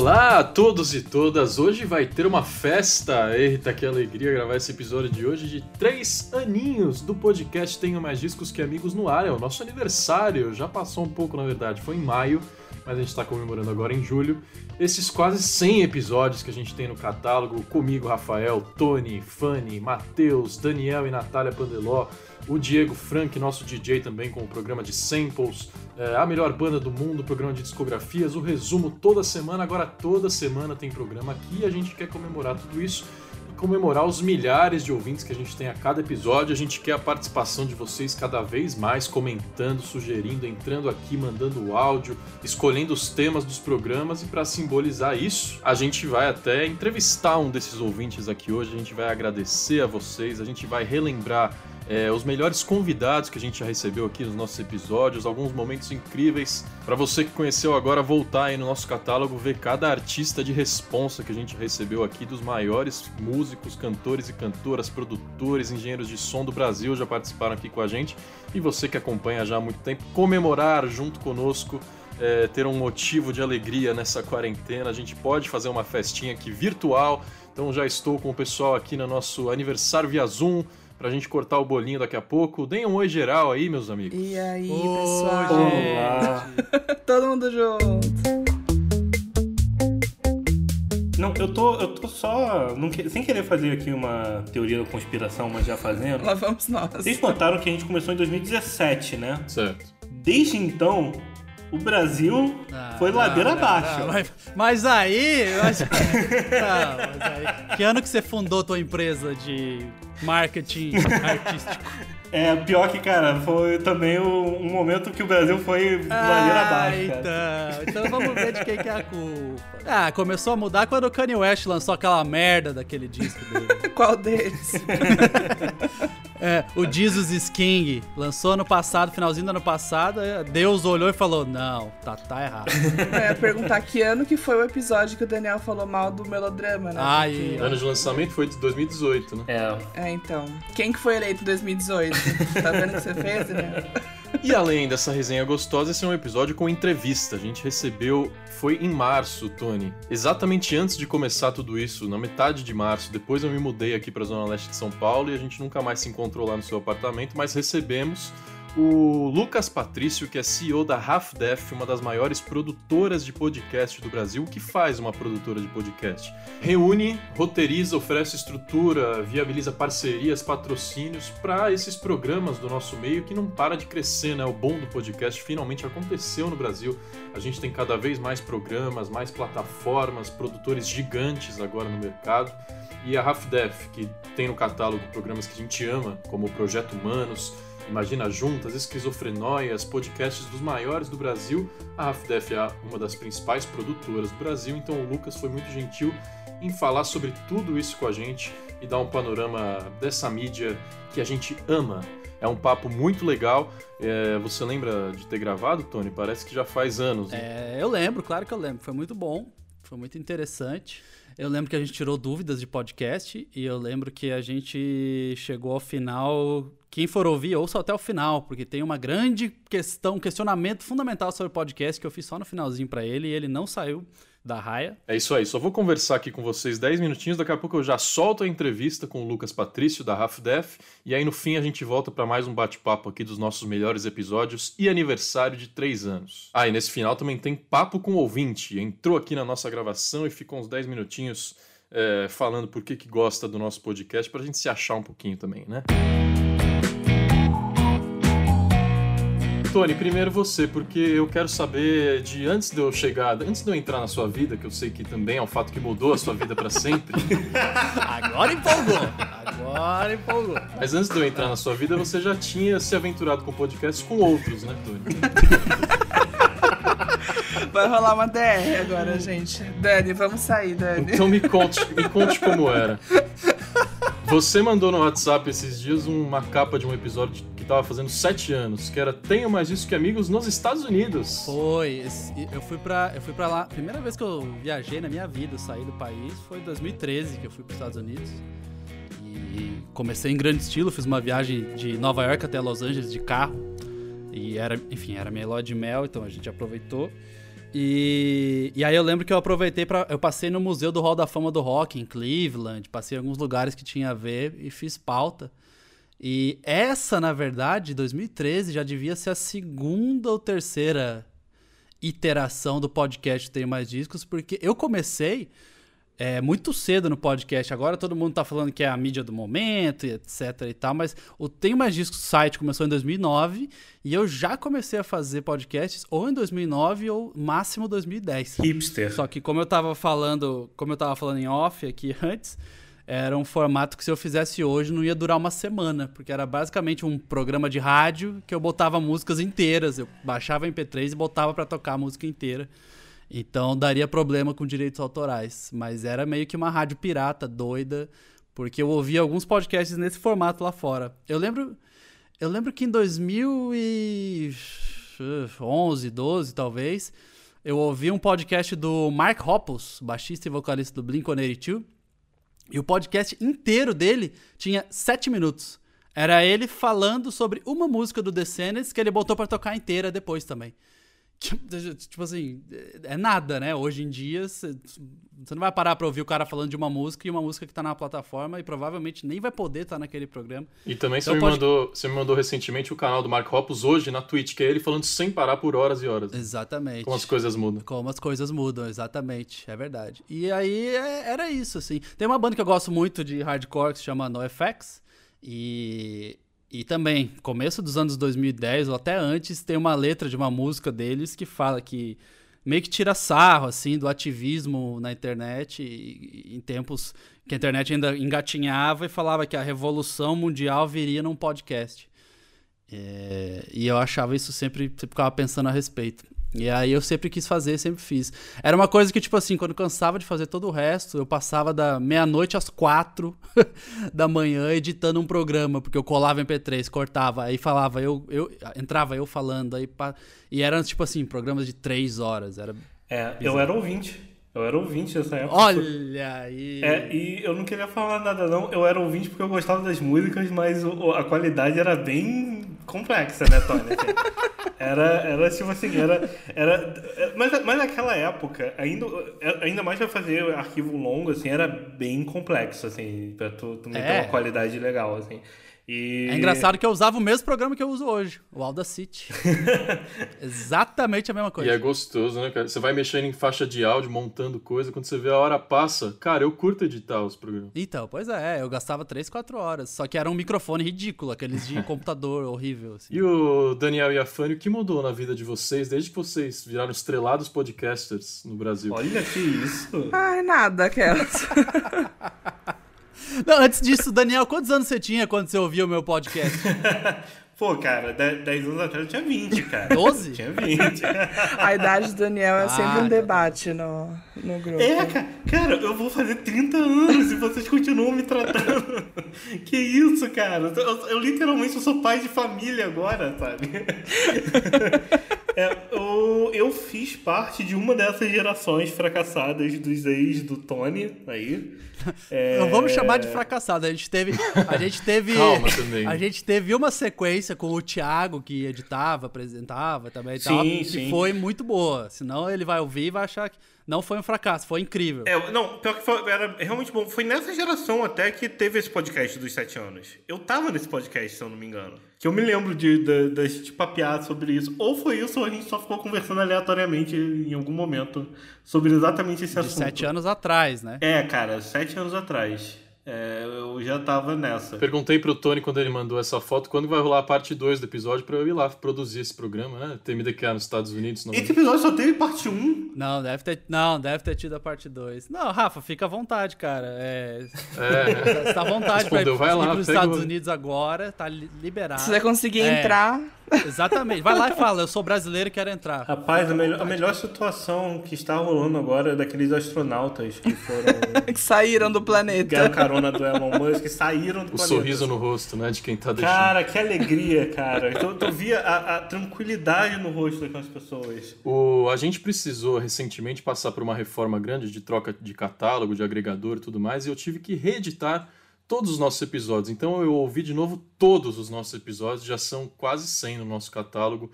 Olá a todos e todas! Hoje vai ter uma festa! Eita, que alegria gravar esse episódio de hoje de três aninhos do podcast Tenho Mais Discos Que Amigos no Ar. É o nosso aniversário, já passou um pouco na verdade, foi em maio, mas a gente está comemorando agora em julho. Esses quase 100 episódios que a gente tem no catálogo, comigo, Rafael, Tony, Fanny, Matheus, Daniel e Natália Pandeló, o Diego Frank, nosso DJ também com o programa de samples, é, a melhor banda do mundo, programa de discografias, o resumo toda semana, agora toda semana tem programa aqui e a gente quer comemorar tudo isso e comemorar os milhares de ouvintes que a gente tem a cada episódio. A gente quer a participação de vocês cada vez mais, comentando, sugerindo, entrando aqui, mandando áudio, escolhendo os temas dos programas e para simbolizar isso, a gente vai até entrevistar um desses ouvintes aqui hoje, a gente vai agradecer a vocês, a gente vai relembrar é, os melhores convidados que a gente já recebeu aqui nos nossos episódios, alguns momentos incríveis. Para você que conheceu agora, voltar aí no nosso catálogo, ver cada artista de responsa que a gente recebeu aqui, dos maiores músicos, cantores e cantoras, produtores, engenheiros de som do Brasil já participaram aqui com a gente. E você que acompanha já há muito tempo, comemorar junto conosco. É, ter um motivo de alegria nessa quarentena. A gente pode fazer uma festinha aqui virtual. Então já estou com o pessoal aqui no nosso aniversário via Zoom pra gente cortar o bolinho daqui a pouco. Deem um oi geral aí, meus amigos. E aí, oi, pessoal? Olá! Todo mundo junto. Não, eu tô, eu tô só. Não, sem querer fazer aqui uma teoria da conspiração, mas já fazendo. Lá vamos nós. Vocês notaram que a gente começou em 2017, né? Certo. Desde então, o Brasil ah, foi não, ladeira não, abaixo. Não, mas, mas, aí, mas, mas aí. Que ano que você fundou tua empresa de marketing artístico? É, pior que, cara, foi também um momento que o Brasil foi ah, ladeira abaixo. Então, então vamos ver de quem que é a culpa. Ah, começou a mudar quando o Kanye West lançou aquela merda daquele disco dele. Qual deles? É, o Jesus is King lançou ano passado, finalzinho do ano passado. É, Deus olhou e falou: Não, tá, tá errado. Eu ia perguntar que ano que foi o episódio que o Daniel falou mal do melodrama, né? Ai, Porque... Ano de lançamento foi de 2018, né? É. É, então. Quem que foi eleito em 2018? tá vendo o que você fez, Daniel? E além dessa resenha gostosa, esse é um episódio com entrevista. A gente recebeu, foi em março, Tony. Exatamente antes de começar tudo isso, na metade de março. Depois eu me mudei aqui para a Zona Leste de São Paulo e a gente nunca mais se encontrou lá no seu apartamento, mas recebemos o Lucas Patrício, que é CEO da Half Def, uma das maiores produtoras de podcast do Brasil. O que faz uma produtora de podcast? Reúne, roteiriza, oferece estrutura, viabiliza parcerias, patrocínios para esses programas do nosso meio que não para de crescer, né? O bom do podcast finalmente aconteceu no Brasil. A gente tem cada vez mais programas, mais plataformas, produtores gigantes agora no mercado. E a Half Def, que tem no catálogo programas que a gente ama, como o Projeto Humanos, Imagina Juntas, Esquizofrenóias, podcasts dos maiores do Brasil. A RAFDEF é uma das principais produtoras do Brasil, então o Lucas foi muito gentil em falar sobre tudo isso com a gente e dar um panorama dessa mídia que a gente ama. É um papo muito legal. É, você lembra de ter gravado, Tony? Parece que já faz anos. Né? É, eu lembro, claro que eu lembro. Foi muito bom, foi muito interessante. Eu lembro que a gente tirou dúvidas de podcast e eu lembro que a gente chegou ao final quem for ouvir, ouça até o final, porque tem uma grande questão, questionamento fundamental sobre podcast que eu fiz só no finalzinho para ele e ele não saiu da raia. É isso aí, só vou conversar aqui com vocês 10 minutinhos, daqui a pouco eu já solto a entrevista com o Lucas Patrício da Half Def e aí no fim a gente volta para mais um bate-papo aqui dos nossos melhores episódios e aniversário de 3 anos. Ah, e nesse final também tem papo com o ouvinte, entrou aqui na nossa gravação e ficou uns 10 minutinhos é, falando por que, que gosta do nosso podcast pra gente se achar um pouquinho também, né? Música Tony, primeiro você, porque eu quero saber de antes de eu chegar, antes de eu entrar na sua vida, que eu sei que também é um fato que mudou a sua vida para sempre. Agora empolgou! Agora empolgou! Mas antes de eu entrar na sua vida, você já tinha se aventurado com podcasts com outros, né, Tony? Vai rolar uma DR agora, gente. Dani, vamos sair, Dani. Então me conte, me conte como era. Você mandou no WhatsApp esses dias uma capa de um episódio que tava fazendo sete anos, que era Tenho Mais Isso Que Amigos nos Estados Unidos. Foi, eu fui pra, eu fui pra lá. Primeira vez que eu viajei na minha vida, saí do país, foi em 2013 que eu fui pros Estados Unidos. E comecei em grande estilo, fiz uma viagem de Nova York até Los Angeles de carro. E era, enfim, era minha lua de mel, então a gente aproveitou. E, e aí eu lembro que eu aproveitei para Eu passei no Museu do Hall da Fama do Rock, em Cleveland, passei em alguns lugares que tinha a ver e fiz pauta. E essa, na verdade, 2013, já devia ser a segunda ou terceira iteração do podcast Tenho Mais Discos, porque eu comecei é, muito cedo no podcast. Agora todo mundo tá falando que é a mídia do momento, e etc e tal, mas o Tenho Mais Discos site começou em 2009 e eu já comecei a fazer podcasts ou em 2009 ou máximo 2010. Hipster. Só que como eu tava falando, como eu tava falando em off aqui antes, era um formato que se eu fizesse hoje não ia durar uma semana, porque era basicamente um programa de rádio que eu botava músicas inteiras, eu baixava MP3 e botava para tocar a música inteira. Então daria problema com direitos autorais. Mas era meio que uma rádio pirata doida, porque eu ouvia alguns podcasts nesse formato lá fora. Eu lembro, eu lembro que em 2011, 12 talvez, eu ouvi um podcast do Mark Hoppus, baixista e vocalista do Blink-182, e o podcast inteiro dele tinha 7 minutos. Era ele falando sobre uma música do Descendants que ele botou para tocar inteira depois também. Tipo assim, é nada, né? Hoje em dia, você não vai parar pra ouvir o cara falando de uma música e uma música que tá na plataforma e provavelmente nem vai poder estar tá naquele programa. E também então, você, me pode... mandou, você me mandou recentemente o canal do Mark Hoppus hoje na Twitch, que é ele falando sem parar por horas e horas. Exatamente. Como as coisas mudam. Como as coisas mudam, exatamente. É verdade. E aí é, era isso, assim. Tem uma banda que eu gosto muito de hardcore que se chama NoFX. E e também, começo dos anos 2010 ou até antes, tem uma letra de uma música deles que fala que meio que tira sarro assim do ativismo na internet e, em tempos que a internet ainda engatinhava e falava que a revolução mundial viria num podcast. É, e eu achava isso sempre, sempre ficava pensando a respeito. E aí eu sempre quis fazer, sempre fiz. Era uma coisa que, tipo assim, quando cansava de fazer todo o resto, eu passava da meia-noite às quatro da manhã editando um programa, porque eu colava MP3, cortava, aí falava, eu, eu entrava eu falando, aí e eram, tipo assim, programas de três horas. Era é, bizarro. eu era ouvinte. Eu era ouvinte nessa época. Olha aí! É, e eu não queria falar nada, não. Eu era ouvinte porque eu gostava das músicas, mas a qualidade era bem complexa, né, Tony? Assim, era, era tipo assim, era. era mas, mas naquela época, ainda, ainda mais pra fazer arquivo longo, assim, era bem complexo, assim, pra tu, tu meter é. uma qualidade legal, assim. E... É engraçado que eu usava o mesmo programa que eu uso hoje, o Audacity. Exatamente a mesma coisa. E é gostoso, né, cara? Você vai mexendo em faixa de áudio, montando coisa, quando você vê a hora passa. Cara, eu curto editar os programas. Então, pois é, eu gastava 3, 4 horas. Só que era um microfone ridículo, aqueles de computador horrível. Assim. E o Daniel e a Fanny, o que mudou na vida de vocês desde que vocês viraram estrelados podcasters no Brasil? Olha que isso! Ai, nada, aquelas. Não, antes disso, Daniel, quantos anos você tinha quando você ouvia o meu podcast? Pô, cara, 10 anos atrás eu tinha 20, cara. 12? Tinha 20. A idade do Daniel é sempre um debate no, no grupo. É, cara, cara, eu vou fazer 30 anos e vocês continuam me tratando. que isso, cara? Eu, eu literalmente sou pai de família agora, sabe? É, eu, eu fiz parte de uma dessas gerações fracassadas dos ex do Tony aí. É... Não vamos chamar de fracassado. A gente teve. A gente teve. Calma também. A gente teve uma sequência com o Thiago, que editava, apresentava também e sim, tal. Sim. Que foi muito boa. Senão ele vai ouvir e vai achar que não foi um fracasso, foi incrível. É, não, pior que foi, era realmente bom. Foi nessa geração até que teve esse podcast dos sete anos. Eu tava nesse podcast, se eu não me engano. Que eu me lembro de, de, de, de papear sobre isso. Ou foi isso, ou a gente só ficou conversando aleatoriamente em algum momento sobre exatamente esse de assunto. Sete anos atrás, né? É, cara, sete anos atrás. É, eu já tava nessa. Perguntei pro Tony quando ele mandou essa foto, quando vai rolar a parte 2 do episódio pra eu ir lá produzir esse programa, né? TMDK nos Estados Unidos. Não esse episódio só teve parte 1? Um. Não, deve ter, não, deve ter tido a parte 2. Não, Rafa, fica à vontade, cara. É, é. Você tá à vontade Respondeu, pra ir, vai lá, pros Estados Unidos agora, tá liberado. Se você conseguir é. entrar... Exatamente. Vai lá e fala, eu sou brasileiro e quero entrar. Rapaz, a, melhor, a melhor situação que está rolando agora é daqueles astronautas que foram. que saíram do planeta. Ganharam carona do Elon Musk, que saíram do o planeta. O sorriso no rosto, né, de quem tá deixando. Cara, que alegria, cara. Então, tu via a, a, tranquilidade no rosto daquelas pessoas. O, a gente precisou recentemente passar por uma reforma grande de troca de catálogo, de agregador e tudo mais, e eu tive que reeditar todos os nossos episódios. Então eu ouvi de novo todos os nossos episódios, já são quase 100 no nosso catálogo.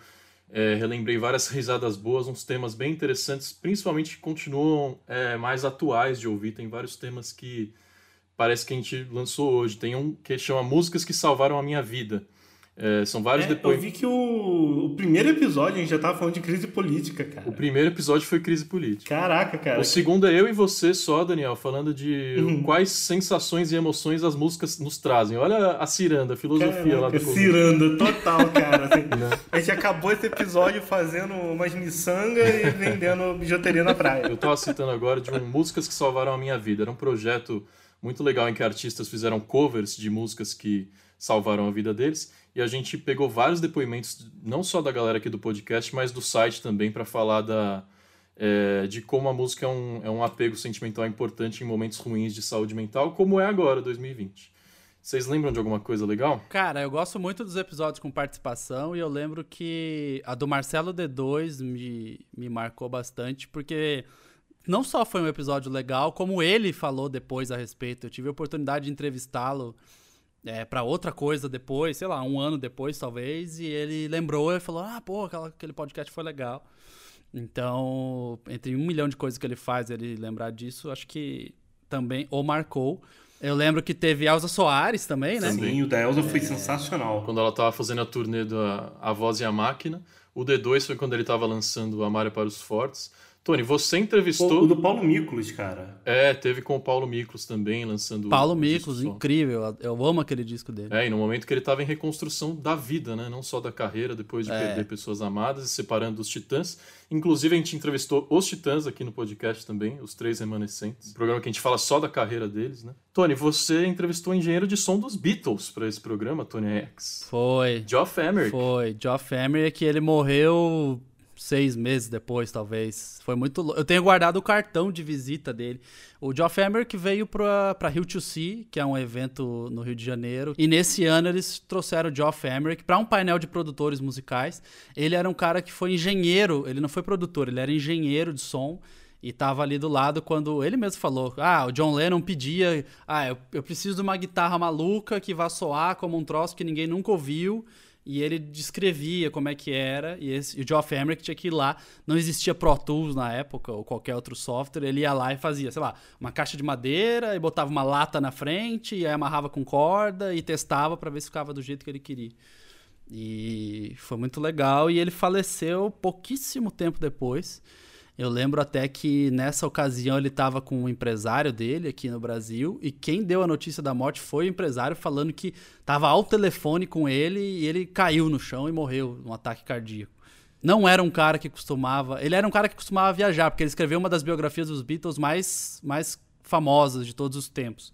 É, relembrei várias risadas boas, uns temas bem interessantes, principalmente que continuam é, mais atuais de ouvir. Tem vários temas que parece que a gente lançou hoje. Tem um que chama Músicas que Salvaram a Minha Vida. É, são vários É, depois. Eu vi que o, o primeiro episódio a gente já tava falando de crise política, cara. O primeiro episódio foi crise política. Caraca, cara. O segundo é eu e você só, Daniel, falando de Uhum. quais sensações e emoções as músicas nos trazem. Olha a ciranda, a filosofia lá do Caraca, ciranda, total, cara. assim. A gente acabou esse episódio fazendo umas miçangas e vendendo bijuteria na praia. Eu tava citando agora de um Músicas que Salvaram a Minha Vida. Era um projeto muito legal em que artistas fizeram covers de músicas que salvaram a vida deles. E a gente pegou vários depoimentos, não só da galera aqui do podcast, mas do site também, para falar da, é, de como a música é um, é um apego sentimental importante em momentos ruins de saúde mental, como é agora, 2020. Vocês lembram de alguma coisa legal? Cara, eu gosto muito dos episódios com participação e eu lembro que a do Marcelo D2 me, me marcou bastante, porque não só foi um episódio legal, como ele falou depois a respeito. Eu tive a oportunidade de entrevistá-lo é, para outra coisa depois, sei lá, um ano depois talvez, e ele lembrou e falou: Ah, pô, aquela- aquele podcast foi legal. Então, entre um milhão de coisas que ele faz, ele lembrar disso, acho que também o marcou. Eu lembro que teve Elza Soares também, né? Sim, o da Elza foi sensacional. Quando ela tava fazendo a turnê da A Voz e a Máquina. O D2 foi quando ele tava lançando Amária para os Fortes. Tony, você entrevistou. o do Paulo Miklos, cara. É, teve com o Paulo Miklos também, lançando. Paulo o Miklos, incrível. Eu amo aquele disco dele. É, e no momento que ele estava em reconstrução da vida, né? Não só da carreira, depois de É. perder pessoas amadas e separando dos Titãs. Inclusive, a gente entrevistou os Titãs aqui no podcast também, os três remanescentes. Um programa que a gente fala só da carreira deles, né? Tony, você entrevistou o engenheiro de som dos Beatles para esse programa, Tony X. Foi. Geoff Emerick. Foi. Geoff Emerick, que ele morreu seis meses depois, talvez. Foi muito lou- Eu tenho guardado o cartão de visita dele. O Geoff Emerick veio pra, pra Rio to Sea, que é um evento no Rio de Janeiro. E nesse ano eles trouxeram o Geoff Emerick pra um painel de produtores musicais. Ele era um cara que foi engenheiro, ele não foi produtor, ele era engenheiro de som. E tava ali do lado quando ele mesmo falou: Ah, o John Lennon pedia. Ah, eu, eu preciso de uma guitarra maluca que vá soar como um troço que ninguém nunca ouviu. E ele descrevia como é que era. E, esse, e o Geoff Emerick tinha que ir lá. Não existia Pro Tools na época, ou qualquer outro software. Ele ia lá e fazia, sei lá, uma caixa de madeira e botava uma lata na frente, e aí amarrava com corda e testava pra ver se ficava do jeito que ele queria. E foi muito legal. E ele faleceu pouquíssimo tempo depois. Eu lembro até que nessa ocasião ele estava com um empresário dele aqui no Brasil e quem deu a notícia da morte foi o empresário falando que estava ao telefone com ele e ele caiu no chão e morreu num ataque cardíaco. Não era um cara que costumava. Ele era um cara que costumava viajar, porque ele escreveu uma das biografias dos Beatles mais, mais famosas de todos os tempos.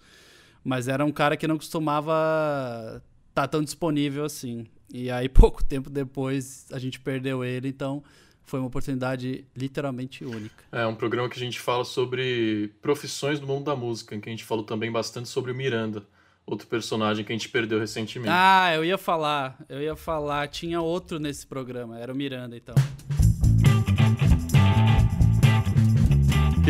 Mas era um cara que não costumava estar tão disponível assim. E aí, pouco tempo depois, a gente perdeu ele, então foi uma oportunidade literalmente única. É um programa que a gente fala sobre profissões do mundo da música, em que a gente falou também bastante sobre o Miranda, outro personagem que a gente perdeu recentemente. Ah, eu ia falar, eu ia falar, tinha outro nesse programa, era o Miranda, então.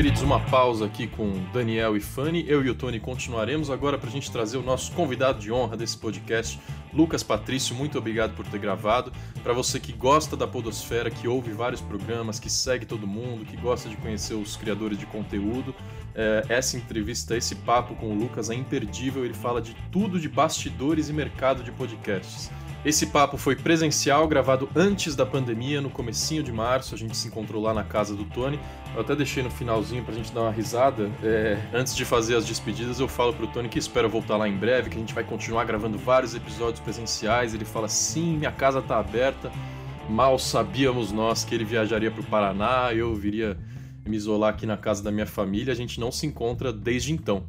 Queridos, uma pausa aqui com Daniel e Fanny. Eu e o Tony continuaremos agora para a gente trazer o nosso convidado de honra desse podcast, Lucas Patrício. Muito obrigado por ter gravado. Para você que gosta da Podosfera, que ouve vários programas, que segue todo mundo, que gosta de conhecer os criadores de conteúdo, é, essa entrevista, esse papo com o Lucas é imperdível. Ele fala de tudo de bastidores e mercado de podcasts. Esse papo foi presencial, gravado antes da pandemia, no comecinho de março. A gente se encontrou lá na casa do Tony. Eu até deixei no finalzinho pra gente dar uma risada. É, antes de fazer as despedidas, eu falo pro Tony que espero voltar lá em breve, que a gente vai continuar gravando vários episódios presenciais. Ele fala: sim, minha casa tá aberta. Mal sabíamos nós que ele viajaria pro Paraná, eu viria me isolar aqui na casa da minha família. A gente não se encontra desde então.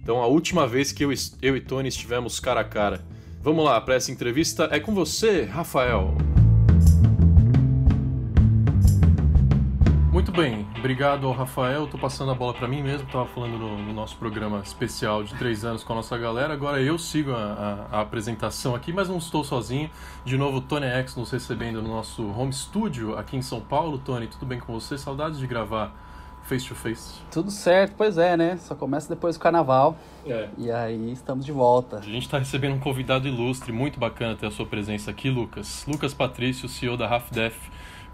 Então, a última vez que eu, eu e Tony estivemos cara a cara. Vamos lá, para essa entrevista é com você, Rafael. Muito bem, obrigado ao Rafael. Tô passando a bola para mim mesmo. Tava falando no, no, nosso programa especial de três anos com a nossa galera. Agora eu sigo a, a, a, apresentação aqui, mas não estou sozinho. De novo, Tony X nos recebendo no nosso home studio aqui em São Paulo. Tony, tudo bem com você? Saudades de gravar face to face? Tudo certo, pois é, né? Só começa depois do carnaval. É. E aí estamos de volta. A gente está recebendo um convidado ilustre, muito bacana ter a sua presença aqui, Lucas. Lucas Patrício, CEO da Half Def,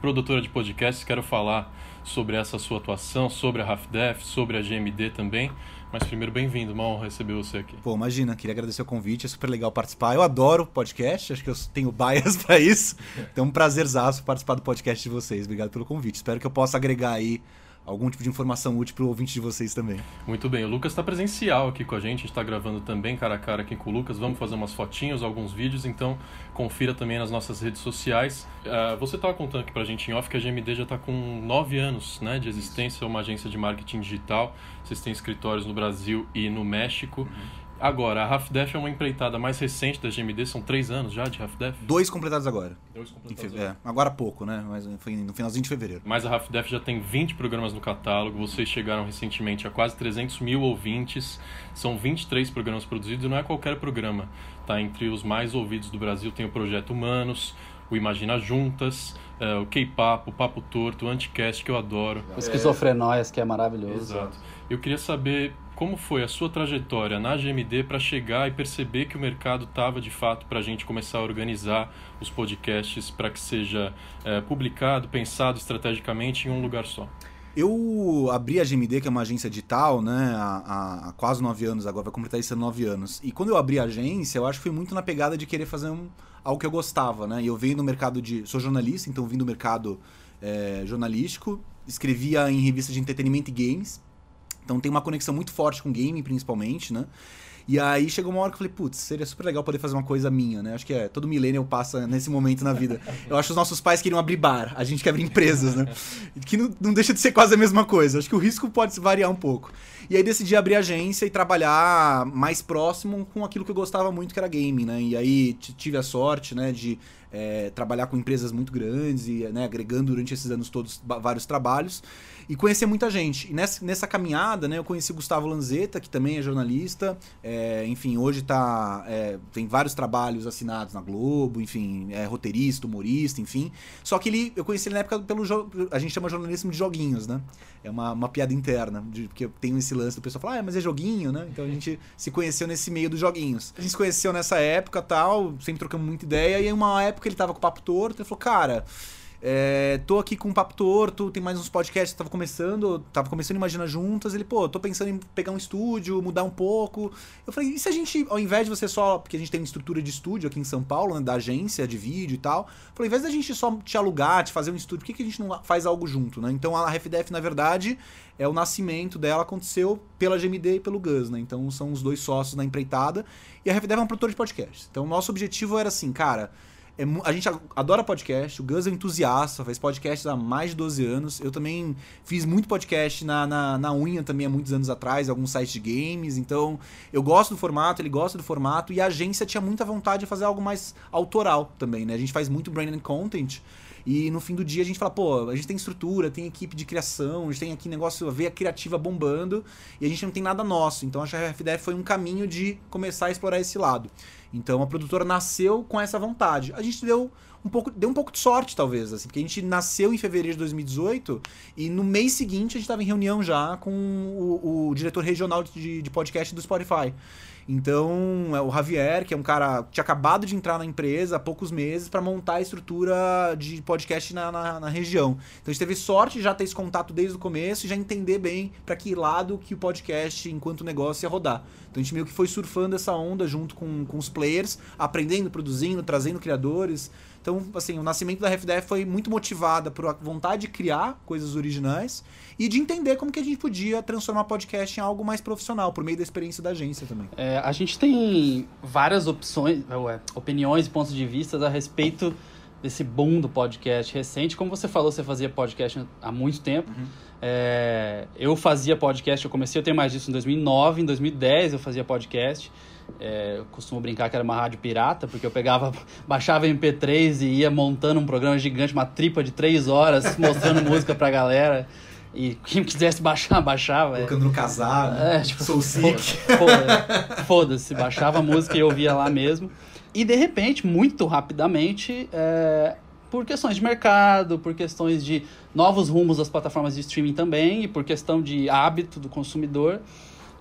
produtora de podcasts. Quero falar sobre essa sua atuação, sobre a Half Def, sobre a GMD também. Mas primeiro, bem-vindo, uma honra receber você aqui. Pô, imagina, queria agradecer o convite, é super legal participar. Eu adoro podcast, acho que eu tenho bias para isso. Então é um prazerzaço participar do podcast de vocês. Obrigado pelo convite. Espero que eu possa agregar aí algum tipo de informação útil para o ouvinte de vocês também. Muito bem, o Lucas está presencial aqui com a gente, a gente está gravando também cara a cara aqui com o Lucas, vamos fazer umas fotinhas, alguns vídeos, então confira também nas nossas redes sociais. Uh, você estava contando aqui para a gente em off que a GMD já está com nove anos né, de existência, uma agência de marketing digital, vocês têm escritórios no Brasil e no México. Uhum. Agora, a Half Def é uma empreitada mais recente da GMD, são três anos já de Half Def? Dois completados agora. Dois completados agora. É, agora há pouco, né? Mas foi no finalzinho de fevereiro. Mas a Half Def já tem 20 programas no catálogo, vocês chegaram recentemente a quase 300 mil ouvintes, são 23 programas produzidos e não é qualquer programa. Tá entre os mais ouvidos do Brasil, tem o Projeto Humanos, o Imagina Juntas, é, o K-Papo, o Papo Torto, o Anticast, que eu adoro. O Esquizofrenóias, que é maravilhoso. Exato. Eu queria saber como foi a sua trajetória na GMD para chegar e perceber que o mercado estava de fato para a gente começar a organizar os podcasts para que seja é, publicado, pensado estrategicamente em um lugar só? Eu abri a GMD, que é uma agência digital, né, há, há quase nove anos, agora vai completar isso há nove anos. E quando eu abri a agência, eu acho que foi muito na pegada de querer fazer um, algo que eu gostava, né? E eu venho no mercado de. Sou jornalista, então vim do mercado é, jornalístico, escrevia em revistas de entretenimento e games. Então tem uma conexão muito forte com game, principalmente, né? E aí chegou uma hora que eu falei, putz, seria super legal poder fazer uma coisa minha, né? Acho que é, todo millennial passa nesse momento na vida. Eu acho que os nossos pais queriam abrir bar, a gente quer abrir empresas, né? Que não, não deixa de ser quase a mesma coisa. Acho que o risco pode variar um pouco. E aí decidi abrir agência e trabalhar mais próximo com aquilo que eu gostava muito, que era game, né? E aí tive a sorte, né, de é, trabalhar com empresas muito grandes e né, agregando durante esses anos todos vários trabalhos e conhecer muita gente. E nessa, nessa caminhada, né, eu conheci Gustavo Lanzetta, que também é jornalista, é, enfim, hoje tá, é, tem vários trabalhos assinados na Globo, enfim, é roteirista, humorista, enfim. Só que ele, eu conheci ele na época pelo a gente chama jornalismo de joguinhos, né? É uma, uma piada interna, de, porque tem esse lance do pessoal falar, ah, mas é joguinho, né? Então a gente se conheceu nesse meio dos joguinhos. A gente se conheceu nessa época tal, sempre trocamos muita ideia, e em uma época ele tava com o papo torto, ele falou, cara é, tô aqui com um papo torto, tem mais uns podcasts tava começando, tava começando Imagina Juntas. Ele, pô, tô pensando em pegar um estúdio, mudar um pouco. Eu falei, e se a gente, ao invés de você só. Porque a gente tem uma estrutura de estúdio aqui em São Paulo, né, da agência de vídeo e tal. Falei, ao invés da gente só te alugar, te fazer um estúdio, por que, que a gente não faz algo junto, né? Então a RFDF, na verdade, é o nascimento dela aconteceu pela GMD e pelo Gus, né? Então são os dois sócios na empreitada. E a RFDF é um produtor de podcast. Então o nosso objetivo era assim, cara é, a gente adora podcast, o Gus é entusiasta, faz podcast há mais de 12 anos. Eu também fiz muito podcast na, na, na unha também há muitos anos atrás, alguns sites de games. Então, eu gosto do formato, ele gosta do formato, e a agência tinha muita vontade de fazer algo mais autoral também, né? A gente faz muito brand and content. E no fim do dia a gente fala, pô, a gente tem estrutura, tem equipe de criação, a gente tem aqui negócio, a veia criativa bombando, e a gente não tem nada nosso. Então acho que a foi um caminho de começar a explorar esse lado. Então a produtora nasceu com essa vontade. A gente deu um pouco, deu um pouco de sorte, talvez, assim, porque a gente nasceu em fevereiro de 2018 e no mês seguinte a gente estava em reunião já com o, o diretor regional de, de podcast do Spotify. Então, é o Javier, que é um cara que tinha acabado de entrar na empresa há poucos meses para montar a estrutura de podcast na, na, na, região. Então, a gente teve sorte de já ter esse contato desde o começo e já entender bem para que lado que o podcast, enquanto negócio, ia rodar. Então, a gente meio que foi surfando essa onda junto com, com os players, aprendendo, produzindo, trazendo criadores. Então, assim, o nascimento da RFDF foi muito motivada por a vontade de criar coisas originais e de entender como que a gente podia transformar podcast em algo mais profissional, por meio da experiência da agência também. É, a gente tem várias opções, ué, opiniões e pontos de vista a respeito desse boom do podcast recente. Como você falou, você fazia podcast há muito tempo. Uhum. É, eu fazia podcast, eu comecei a ter mais disso em 2009, em 2010 eu fazia podcast. É, eu costumo brincar que era uma rádio pirata, porque eu pegava, baixava MP3 e ia montando um programa gigante, uma tripa de três horas, mostrando música pra galera. E quem quisesse baixar, baixava. Colocando no casar, né? é, tipo, Sou sick. Foda-se, foda baixava a música e ouvia lá mesmo. E de repente, muito rapidamente, é, por questões de mercado, por questões de novos rumos das plataformas de streaming também, e por questão de hábito do consumidor,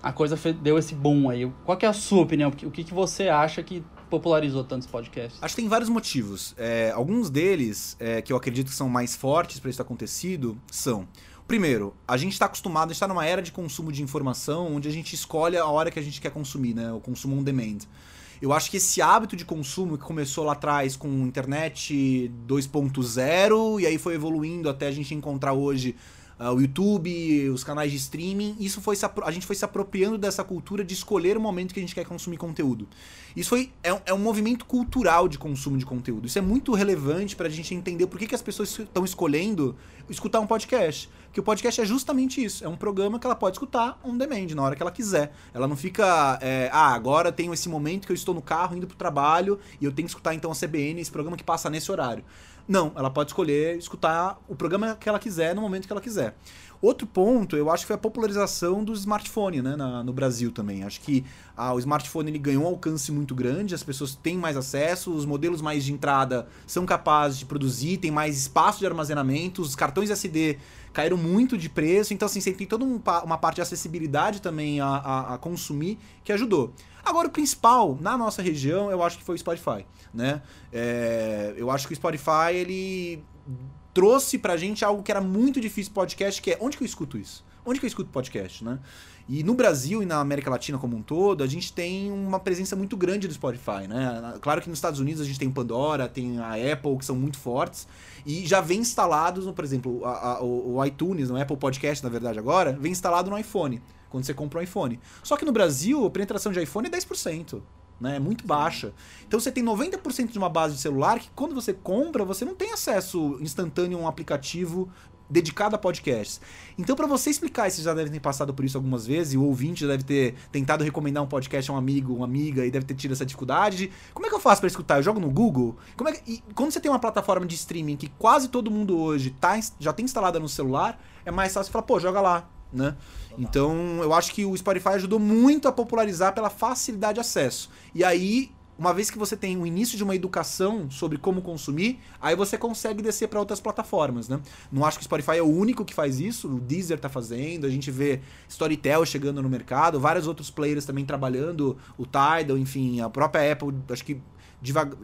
a coisa deu esse boom aí. Qual é a sua opinião? O que, que você acha que popularizou tantos podcasts? Acho que tem vários motivos. É, alguns deles, é, que eu acredito que são mais fortes para isso ter acontecido, são... Primeiro, a gente está acostumado, a gente está numa era de consumo de informação onde a gente escolhe a hora que a gente quer consumir, né? O consumo on demand. Eu acho que esse hábito de consumo que começou lá atrás com internet 2.0 e aí foi evoluindo até a gente encontrar hoje uh, o YouTube, os canais de streaming, isso foi a gente foi se apropriando dessa cultura de escolher o momento que a gente quer consumir conteúdo. Isso foi, é, é um movimento cultural de consumo de conteúdo. Isso é muito relevante para a gente entender por que, que as pessoas estão escolhendo escutar um podcast. Que o podcast é justamente isso. É um programa que ela pode escutar on demand, na hora que ela quiser. Ela não fica, é, ah, agora tenho esse momento que eu estou no carro indo pro trabalho e eu tenho que escutar então a CBN, esse programa que passa nesse horário. Não, ela pode escolher escutar o programa que ela quiser no momento que ela quiser. Outro ponto, eu acho que foi a popularização do smartphone né, na, no Brasil também. Acho que ah, o smartphone ele ganhou um alcance muito grande, as pessoas têm mais acesso, os modelos mais de entrada são capazes de produzir, tem mais espaço de armazenamento, os cartões SD caíram muito de preço, então assim, você tem toda um, uma parte de acessibilidade também a, a, a consumir que ajudou. Agora, o principal, na nossa região, eu acho que foi o Spotify, né? É, eu acho que o Spotify, ele trouxe pra gente algo que era muito difícil podcast, que é onde que eu escuto isso? Onde que eu escuto podcast, né? E no Brasil e na América Latina como um todo, a gente tem uma presença muito grande do Spotify, né? Claro que nos Estados Unidos a gente tem Pandora, tem a Apple, que são muito fortes, e já vem instalados, por exemplo, a, a, o, iTunes, no Apple Podcast, na verdade, agora, vem instalado no iPhone quando você compra um iPhone. Só que no Brasil, a penetração de iPhone é 10%. Né, é muito baixa. Então você tem 90% de uma base de celular que quando você compra, você não tem acesso instantâneo a um aplicativo dedicado a podcasts. Então, para você explicar, vocês já devem ter passado por isso algumas vezes, e o ouvinte já deve ter tentado recomendar um podcast a um amigo, uma amiga, e deve ter tido essa dificuldade. De, como é que eu faço para escutar? Eu jogo no Google? Como é que, e quando você tem uma plataforma de streaming que quase todo mundo hoje tá, já tem instalada no celular, é mais fácil falar, pô, joga lá, né? Então, eu acho que o Spotify ajudou muito a popularizar pela facilidade de acesso. E aí, uma vez que você tem o início de uma educação sobre como consumir, aí você consegue descer para outras plataformas, né? Não acho que o Spotify é o único que faz isso, o Deezer tá fazendo, a gente vê Storytel chegando no mercado, vários outros players também trabalhando, o Tidal, enfim, a própria Apple, acho que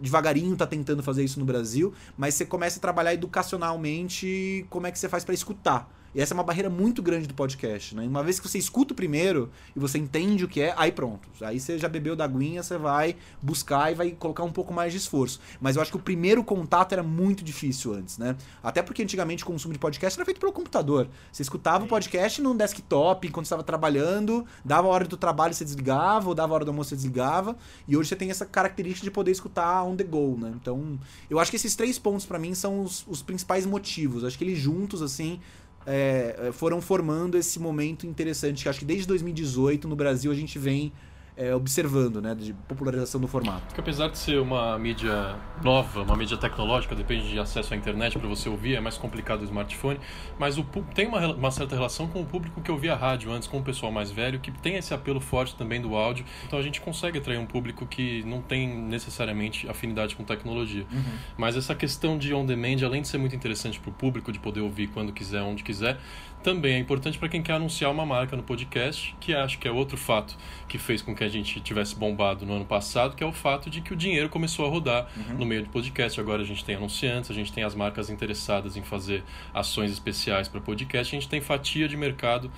devagarinho tá tentando fazer isso no Brasil, mas você começa a trabalhar educacionalmente como é que você faz para escutar. E essa é uma barreira muito grande do podcast, né? Uma vez que você escuta o primeiro e você entende o que é, aí pronto. Aí você já bebeu da aguinha, você vai buscar e vai colocar um pouco mais de esforço. Mas eu acho que o primeiro contato era muito difícil antes, né? Até porque antigamente o consumo de podcast era feito pelo computador. Você escutava o podcast num desktop enquanto estava trabalhando, dava a hora do trabalho você desligava, ou dava a hora do almoço você desligava. E hoje você tem essa característica de poder escutar on the go, né? Então, eu acho que esses três pontos para mim são os, os principais motivos. acho que eles juntos, assim, é, foram formando esse momento interessante, que acho que desde 2018 no Brasil a gente vem é, observando, né, de popularização do formato. Porque apesar de ser uma mídia nova, uma mídia tecnológica, depende de acesso à internet para você ouvir, é mais complicado o smartphone, mas o, tem uma, uma, certa relação com o público que ouvia rádio antes, com o pessoal mais velho, que tem esse apelo forte também do áudio, então a gente consegue atrair um público que não tem necessariamente afinidade com tecnologia. Uhum. Mas essa questão de on-demand, além de ser muito interessante para o público, de poder ouvir quando quiser, onde quiser, também é importante para quem quer anunciar uma marca no podcast, que acho que é outro fato que fez com que a gente tivesse bombado no ano passado, que é o fato de que o dinheiro começou a rodar uhum. no meio do podcast. Agora a gente tem anunciantes, a gente tem as marcas interessadas em fazer ações especiais para podcast, a gente tem fatia de mercado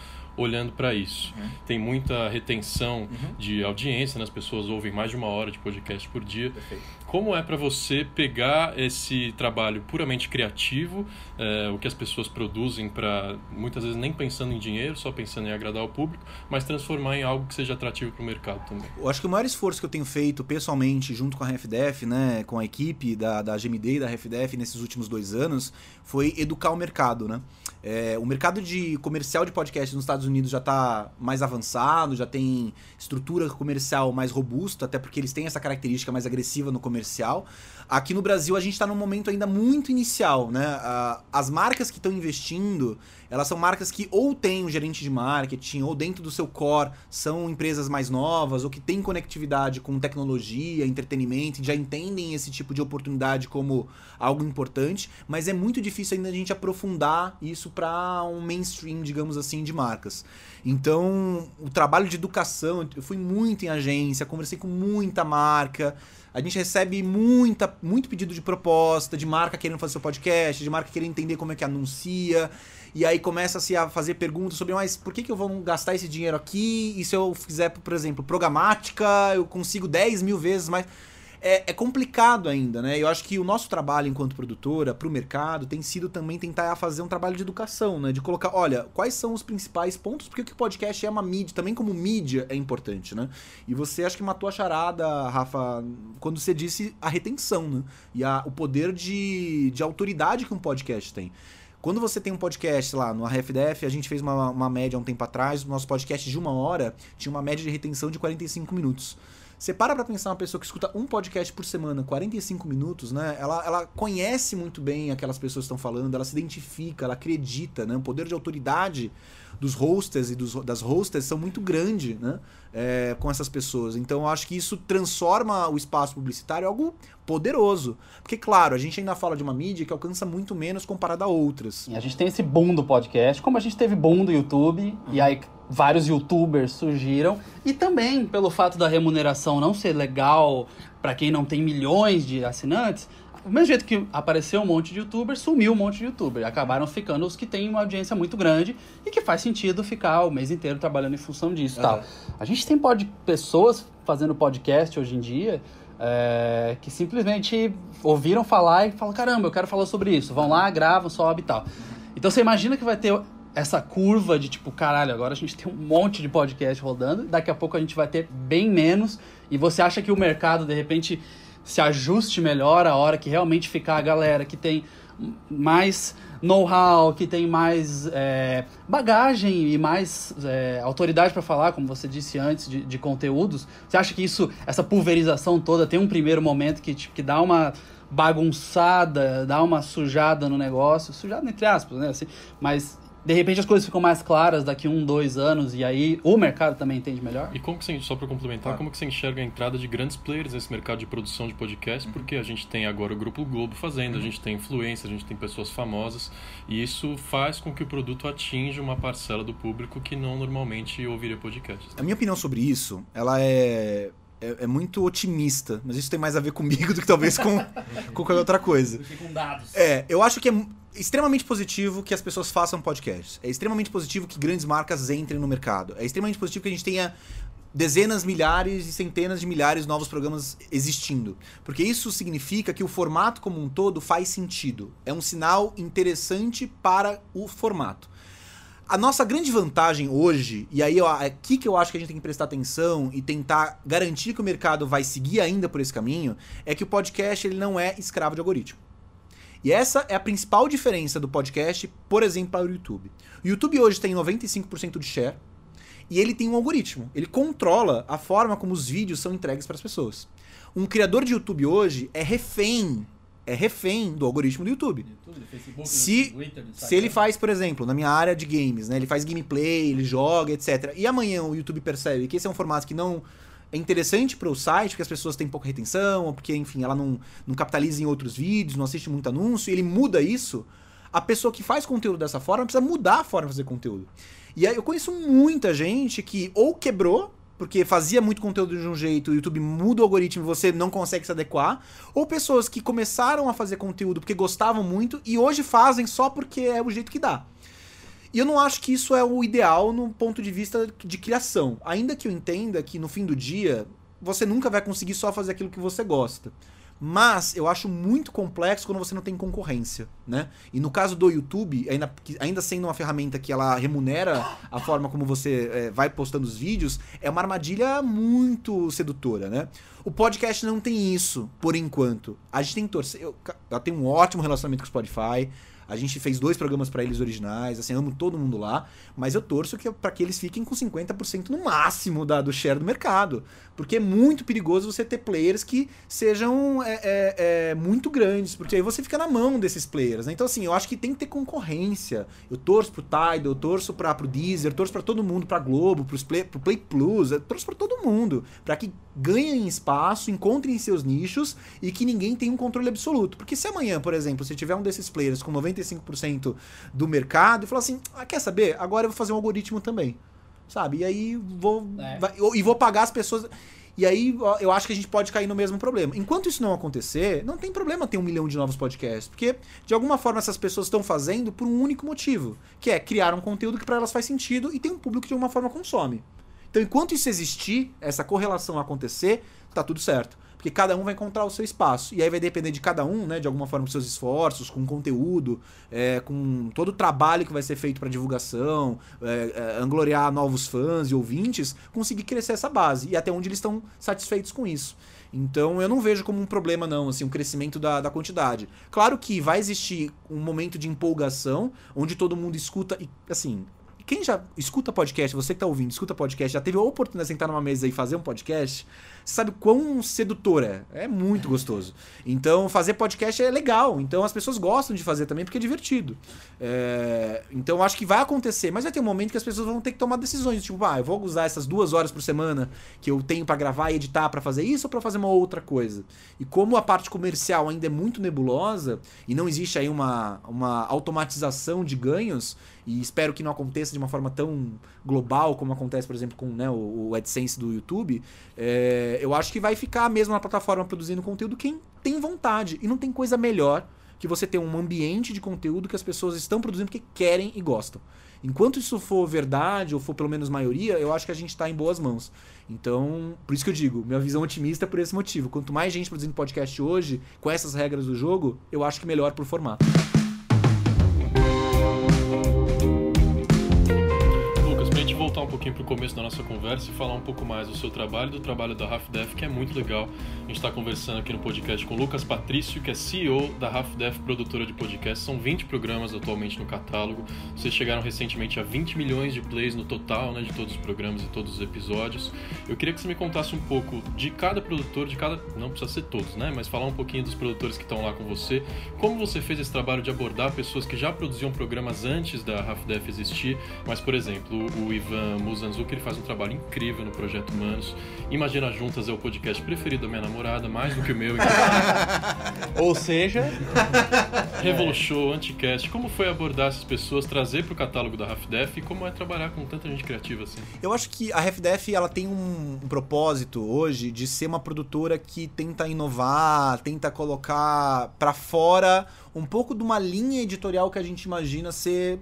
olhando para isso. Uhum. Tem muita retenção uhum. de audiência, né? as pessoas ouvem mais de uma hora de podcast por dia. Perfeito. Como é para você pegar esse trabalho puramente criativo, é, o que as pessoas produzem para muitas vezes nem pensando em dinheiro, só pensando em agradar o público, mas transformar em algo que seja atrativo para o mercado também? Eu acho que o maior esforço que eu tenho feito pessoalmente junto com a RFDF, né, com a equipe da, da GMD e da RFDF nesses últimos dois anos, foi educar o mercado, né? É, o mercado de comercial de podcast nos Estados Unidos já está mais avançado, já tem estrutura comercial mais robusta, até porque eles têm essa característica mais agressiva no comercial. Aqui no Brasil a gente está num momento ainda muito inicial, né? As marcas que estão investindo, Elas são marcas que ou têm um gerente de marketing, ou dentro do seu core são empresas mais novas, ou que têm conectividade com tecnologia, entretenimento, já entendem esse tipo de oportunidade como algo importante, mas é muito difícil ainda a gente aprofundar isso para um mainstream, digamos assim, de marcas. Então, o trabalho de educação, eu fui muito em agência, conversei com muita marca, a gente recebe muita, muito pedido de proposta, de marca querendo fazer seu podcast, de marca querendo entender como é que anuncia. E aí começa-se a fazer perguntas sobre, mas por que, que eu vou gastar esse dinheiro aqui? E se eu fizer, por exemplo, programática, eu consigo 10 mil vezes mais é, é, complicado ainda, né? Eu acho que o nosso trabalho enquanto produtora para o mercado tem sido também tentar fazer um trabalho de educação, né? De colocar, olha, quais são os principais pontos, porque o podcast é uma mídia, também como mídia é importante, né? E você acho que matou a charada, Rafa, quando você disse a retenção, né? E a, o poder de, de autoridade que um podcast tem. Quando você tem um podcast lá no RFDF, a gente fez uma, uma média um tempo atrás, o nosso podcast de uma hora tinha uma média de retenção de 45 minutos. Você para pra pensar uma pessoa que escuta um podcast por semana, 45 minutos, né? Ela, ela conhece muito bem aquelas pessoas que estão falando, ela se identifica, ela acredita, né? O poder de autoridade dos hosters e dos, das hosters são muito grande, né? É, com essas pessoas. Então eu acho que isso transforma o espaço publicitário em algo poderoso. Porque, claro, a gente ainda fala de uma mídia que alcança muito menos comparada a outras. E a gente tem esse boom do podcast, como a gente teve boom do YouTube, e aí vários youtubers surgiram e também pelo fato da remuneração não ser legal para quem não tem milhões de assinantes, do mesmo jeito que apareceu um monte de youtubers, sumiu um monte de youtuber. Acabaram ficando os que têm uma audiência muito grande e que faz sentido ficar o mês inteiro trabalhando em função disso uhum. tal. A gente tem pode, pessoas fazendo podcast hoje em dia é, que simplesmente ouviram falar e falam, caramba, eu quero falar sobre isso. Vão lá, gravam, sobe e tal. Então você imagina que vai ter essa curva de tipo, caralho, agora a gente tem um monte de podcast rodando, daqui a pouco a gente vai ter bem menos, e você acha que o mercado de repente se ajuste melhor a hora que realmente ficar a galera que tem mais know-how, que tem mais é, bagagem e mais é, autoridade para falar, como você disse antes, de, de, conteúdos. Você acha que isso, essa pulverização toda, tem um primeiro momento que, tipo, que dá uma bagunçada, dá uma sujada no negócio, sujada entre aspas, né? Assim, mas de repente as coisas ficam mais claras daqui um, dois anos e aí o mercado também entende melhor? E como que você, só para complementar, ah. como que você enxerga a entrada de grandes players nesse mercado de produção de podcast? Uhum. Porque a gente tem agora o Grupo Globo fazendo, uhum. a gente tem influência, a gente tem pessoas famosas e isso faz com que o produto atinja uma parcela do público que não normalmente ouviria podcast. A minha opinião sobre isso, ela é é, é, muito otimista, mas isso tem mais a ver comigo do que talvez com, com qualquer outra coisa. Com dados. É, eu acho que é extremamente positivo que as pessoas façam podcasts. É extremamente positivo que grandes marcas entrem no mercado. É extremamente positivo que a gente tenha dezenas, milhares e centenas de milhares de novos programas existindo. Porque isso significa que o formato como um todo faz sentido. É um sinal interessante para o formato. A nossa grande vantagem hoje, e aí é aqui que eu acho que a gente tem que prestar atenção e tentar garantir que o mercado vai seguir ainda por esse caminho, é que o podcast ele não é escravo de algoritmo. E essa é a principal diferença do podcast, por exemplo, para o YouTube. O YouTube hoje tem 95% de share e ele tem um algoritmo. Ele controla a forma como os vídeos são entregues para as pessoas. Um criador de YouTube hoje é refém é refém do algoritmo do YouTube. YouTube Facebook, se Twitter, se ele faz, por exemplo, na minha área de games, né, ele faz gameplay, ele joga, etc. E amanhã o YouTube percebe que esse é um formato que não é interessante para o site, porque as pessoas têm pouca retenção, ou porque, enfim, ela não, não capitaliza em outros vídeos, não assiste muito anúncio, e ele muda isso, a pessoa que faz conteúdo dessa forma precisa mudar a forma de fazer conteúdo. E aí eu conheço muita gente que ou quebrou porque fazia muito conteúdo de um jeito, o YouTube muda o algoritmo e você não consegue se adequar, ou pessoas que começaram a fazer conteúdo porque gostavam muito e hoje fazem só porque é o jeito que dá. E eu não acho que isso é o ideal no ponto de vista de criação. Ainda que eu entenda que no fim do dia você nunca vai conseguir só fazer aquilo que você gosta. Mas eu acho muito complexo quando você não tem concorrência, né? E no caso do YouTube, ainda, ainda sendo uma ferramenta que ela remunera a forma como você é, vai postando os vídeos, é uma armadilha muito sedutora, né? O podcast não tem isso, por enquanto. A gente tem que torcer. Eu, eu tenho um ótimo relacionamento com o Spotify. A gente fez dois programas para eles originais, assim, amo todo mundo lá, mas eu torço que para que eles fiquem com 50% no máximo da, do share do mercado. Porque é muito perigoso você ter players que sejam é, é, é, muito grandes, porque aí você fica na mão desses players. Né? Então, assim, eu acho que tem que ter concorrência. Eu torço pro Tidal, eu torço pra, pro Deezer, eu torço pra todo mundo, pra Globo, pros play, pro Play Plus, eu torço pra todo mundo. para que ganhem espaço, encontrem seus nichos e que ninguém tenha um controle absoluto. Porque se amanhã, por exemplo, você tiver um desses players com 95% do mercado e falar assim, ah, quer saber? Agora eu vou fazer um algoritmo também sabe? E aí vou. É. Vai, e vou pagar as pessoas. E aí eu acho que a gente pode cair no mesmo problema. Enquanto isso não acontecer, não tem problema ter um milhão de novos podcasts. Porque, de alguma forma, essas pessoas estão fazendo por um único motivo. Que é criar um conteúdo que para elas faz sentido e tem um público que de alguma forma consome. Então, enquanto isso existir, essa correlação acontecer, tá tudo certo porque cada um vai encontrar o seu espaço. E aí vai depender de cada um, né, de alguma forma, dos seus esforços, com conteúdo, é, com todo o trabalho que vai ser feito para divulgação, é, é, anglorear novos fãs e ouvintes, conseguir crescer essa base e até onde eles estão satisfeitos com isso. Então eu não vejo como um problema, não, assim, um crescimento da, da quantidade. Claro que vai existir um momento de empolgação, onde todo mundo escuta, e assim, quem já escuta podcast, você que tá ouvindo, escuta podcast, já teve a oportunidade de sentar numa mesa e fazer um podcast, você sabe quão sedutor é. É muito gostoso. Então, fazer podcast é legal. Então, as pessoas gostam de fazer também porque é divertido. É... Então, acho que vai acontecer. Mas vai ter um momento que as pessoas vão ter que tomar decisões. Tipo, ah, eu vou usar essas duas horas por semana que eu tenho para gravar e editar para fazer isso ou pra fazer uma outra coisa? E como a parte comercial ainda é muito nebulosa e não existe aí uma, uma automatização de ganhos, e espero que não aconteça de uma forma tão global como acontece, por exemplo, com né, o, o AdSense do YouTube, é, eu acho que vai ficar mesmo na plataforma produzindo conteúdo quem tem vontade. E não tem coisa melhor que você ter um ambiente de conteúdo que as pessoas estão produzindo porque querem e gostam. Enquanto isso for verdade, ou for pelo menos maioria, eu acho que a gente está em boas mãos. Então, por isso que eu digo, minha visão otimista é por esse motivo. Quanto mais gente produzindo podcast hoje, com essas regras do jogo, eu acho que melhor pro formato. Pouquinho para o começo da nossa conversa e falar um pouco mais do seu trabalho do trabalho da Def, que é muito legal. A gente está conversando aqui no podcast com o Lucas Patrício, que é CEO da Def, produtora de podcast. São 20 programas atualmente no catálogo. Vocês chegaram recentemente a 20 milhões de plays no total, né, de todos os programas e todos os episódios. Eu queria que você me contasse um pouco de cada produtor, de cada. Não precisa ser todos, né? Mas falar um pouquinho dos produtores que estão lá com você. Como você fez esse trabalho de abordar pessoas que já produziam programas antes da Def existir, mas, por exemplo, o Ivan Muzanzuki, ele faz um trabalho incrível no Projeto Humanos. Imagina Juntas é o podcast preferido da minha namorada, mais do que o meu. Ou seja... Revolution, Anticast. Como foi abordar essas pessoas, trazer para o catálogo da RafDef e como é trabalhar com tanta gente criativa assim? Eu acho que a RafDef ela tem um, um propósito hoje de ser uma produtora que tenta inovar, tenta colocar para fora um pouco de uma linha editorial que a gente imagina ser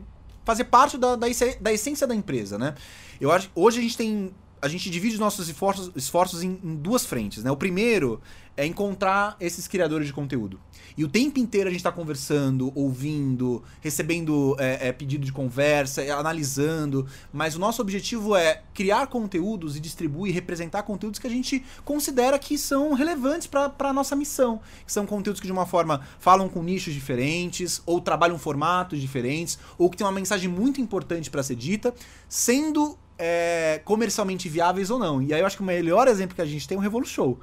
fazer parte da, da, da essência da empresa, né? Eu acho hoje a gente tem a gente divide os nossos esforços, esforços em, em, duas frentes, né? O primeiro é encontrar esses criadores de conteúdo. E o tempo inteiro a gente está conversando, ouvindo, recebendo é, é, pedido de conversa, é, analisando. Mas o nosso objetivo é criar conteúdos e distribuir, representar conteúdos que a gente considera que são relevantes para a nossa missão. Que são conteúdos que, de uma forma, falam com nichos diferentes, ou trabalham formatos diferentes, ou que tem uma mensagem muito importante para ser dita, sendo é, comercialmente viáveis ou não. E aí eu acho que o melhor exemplo que a gente tem é o Revolu Show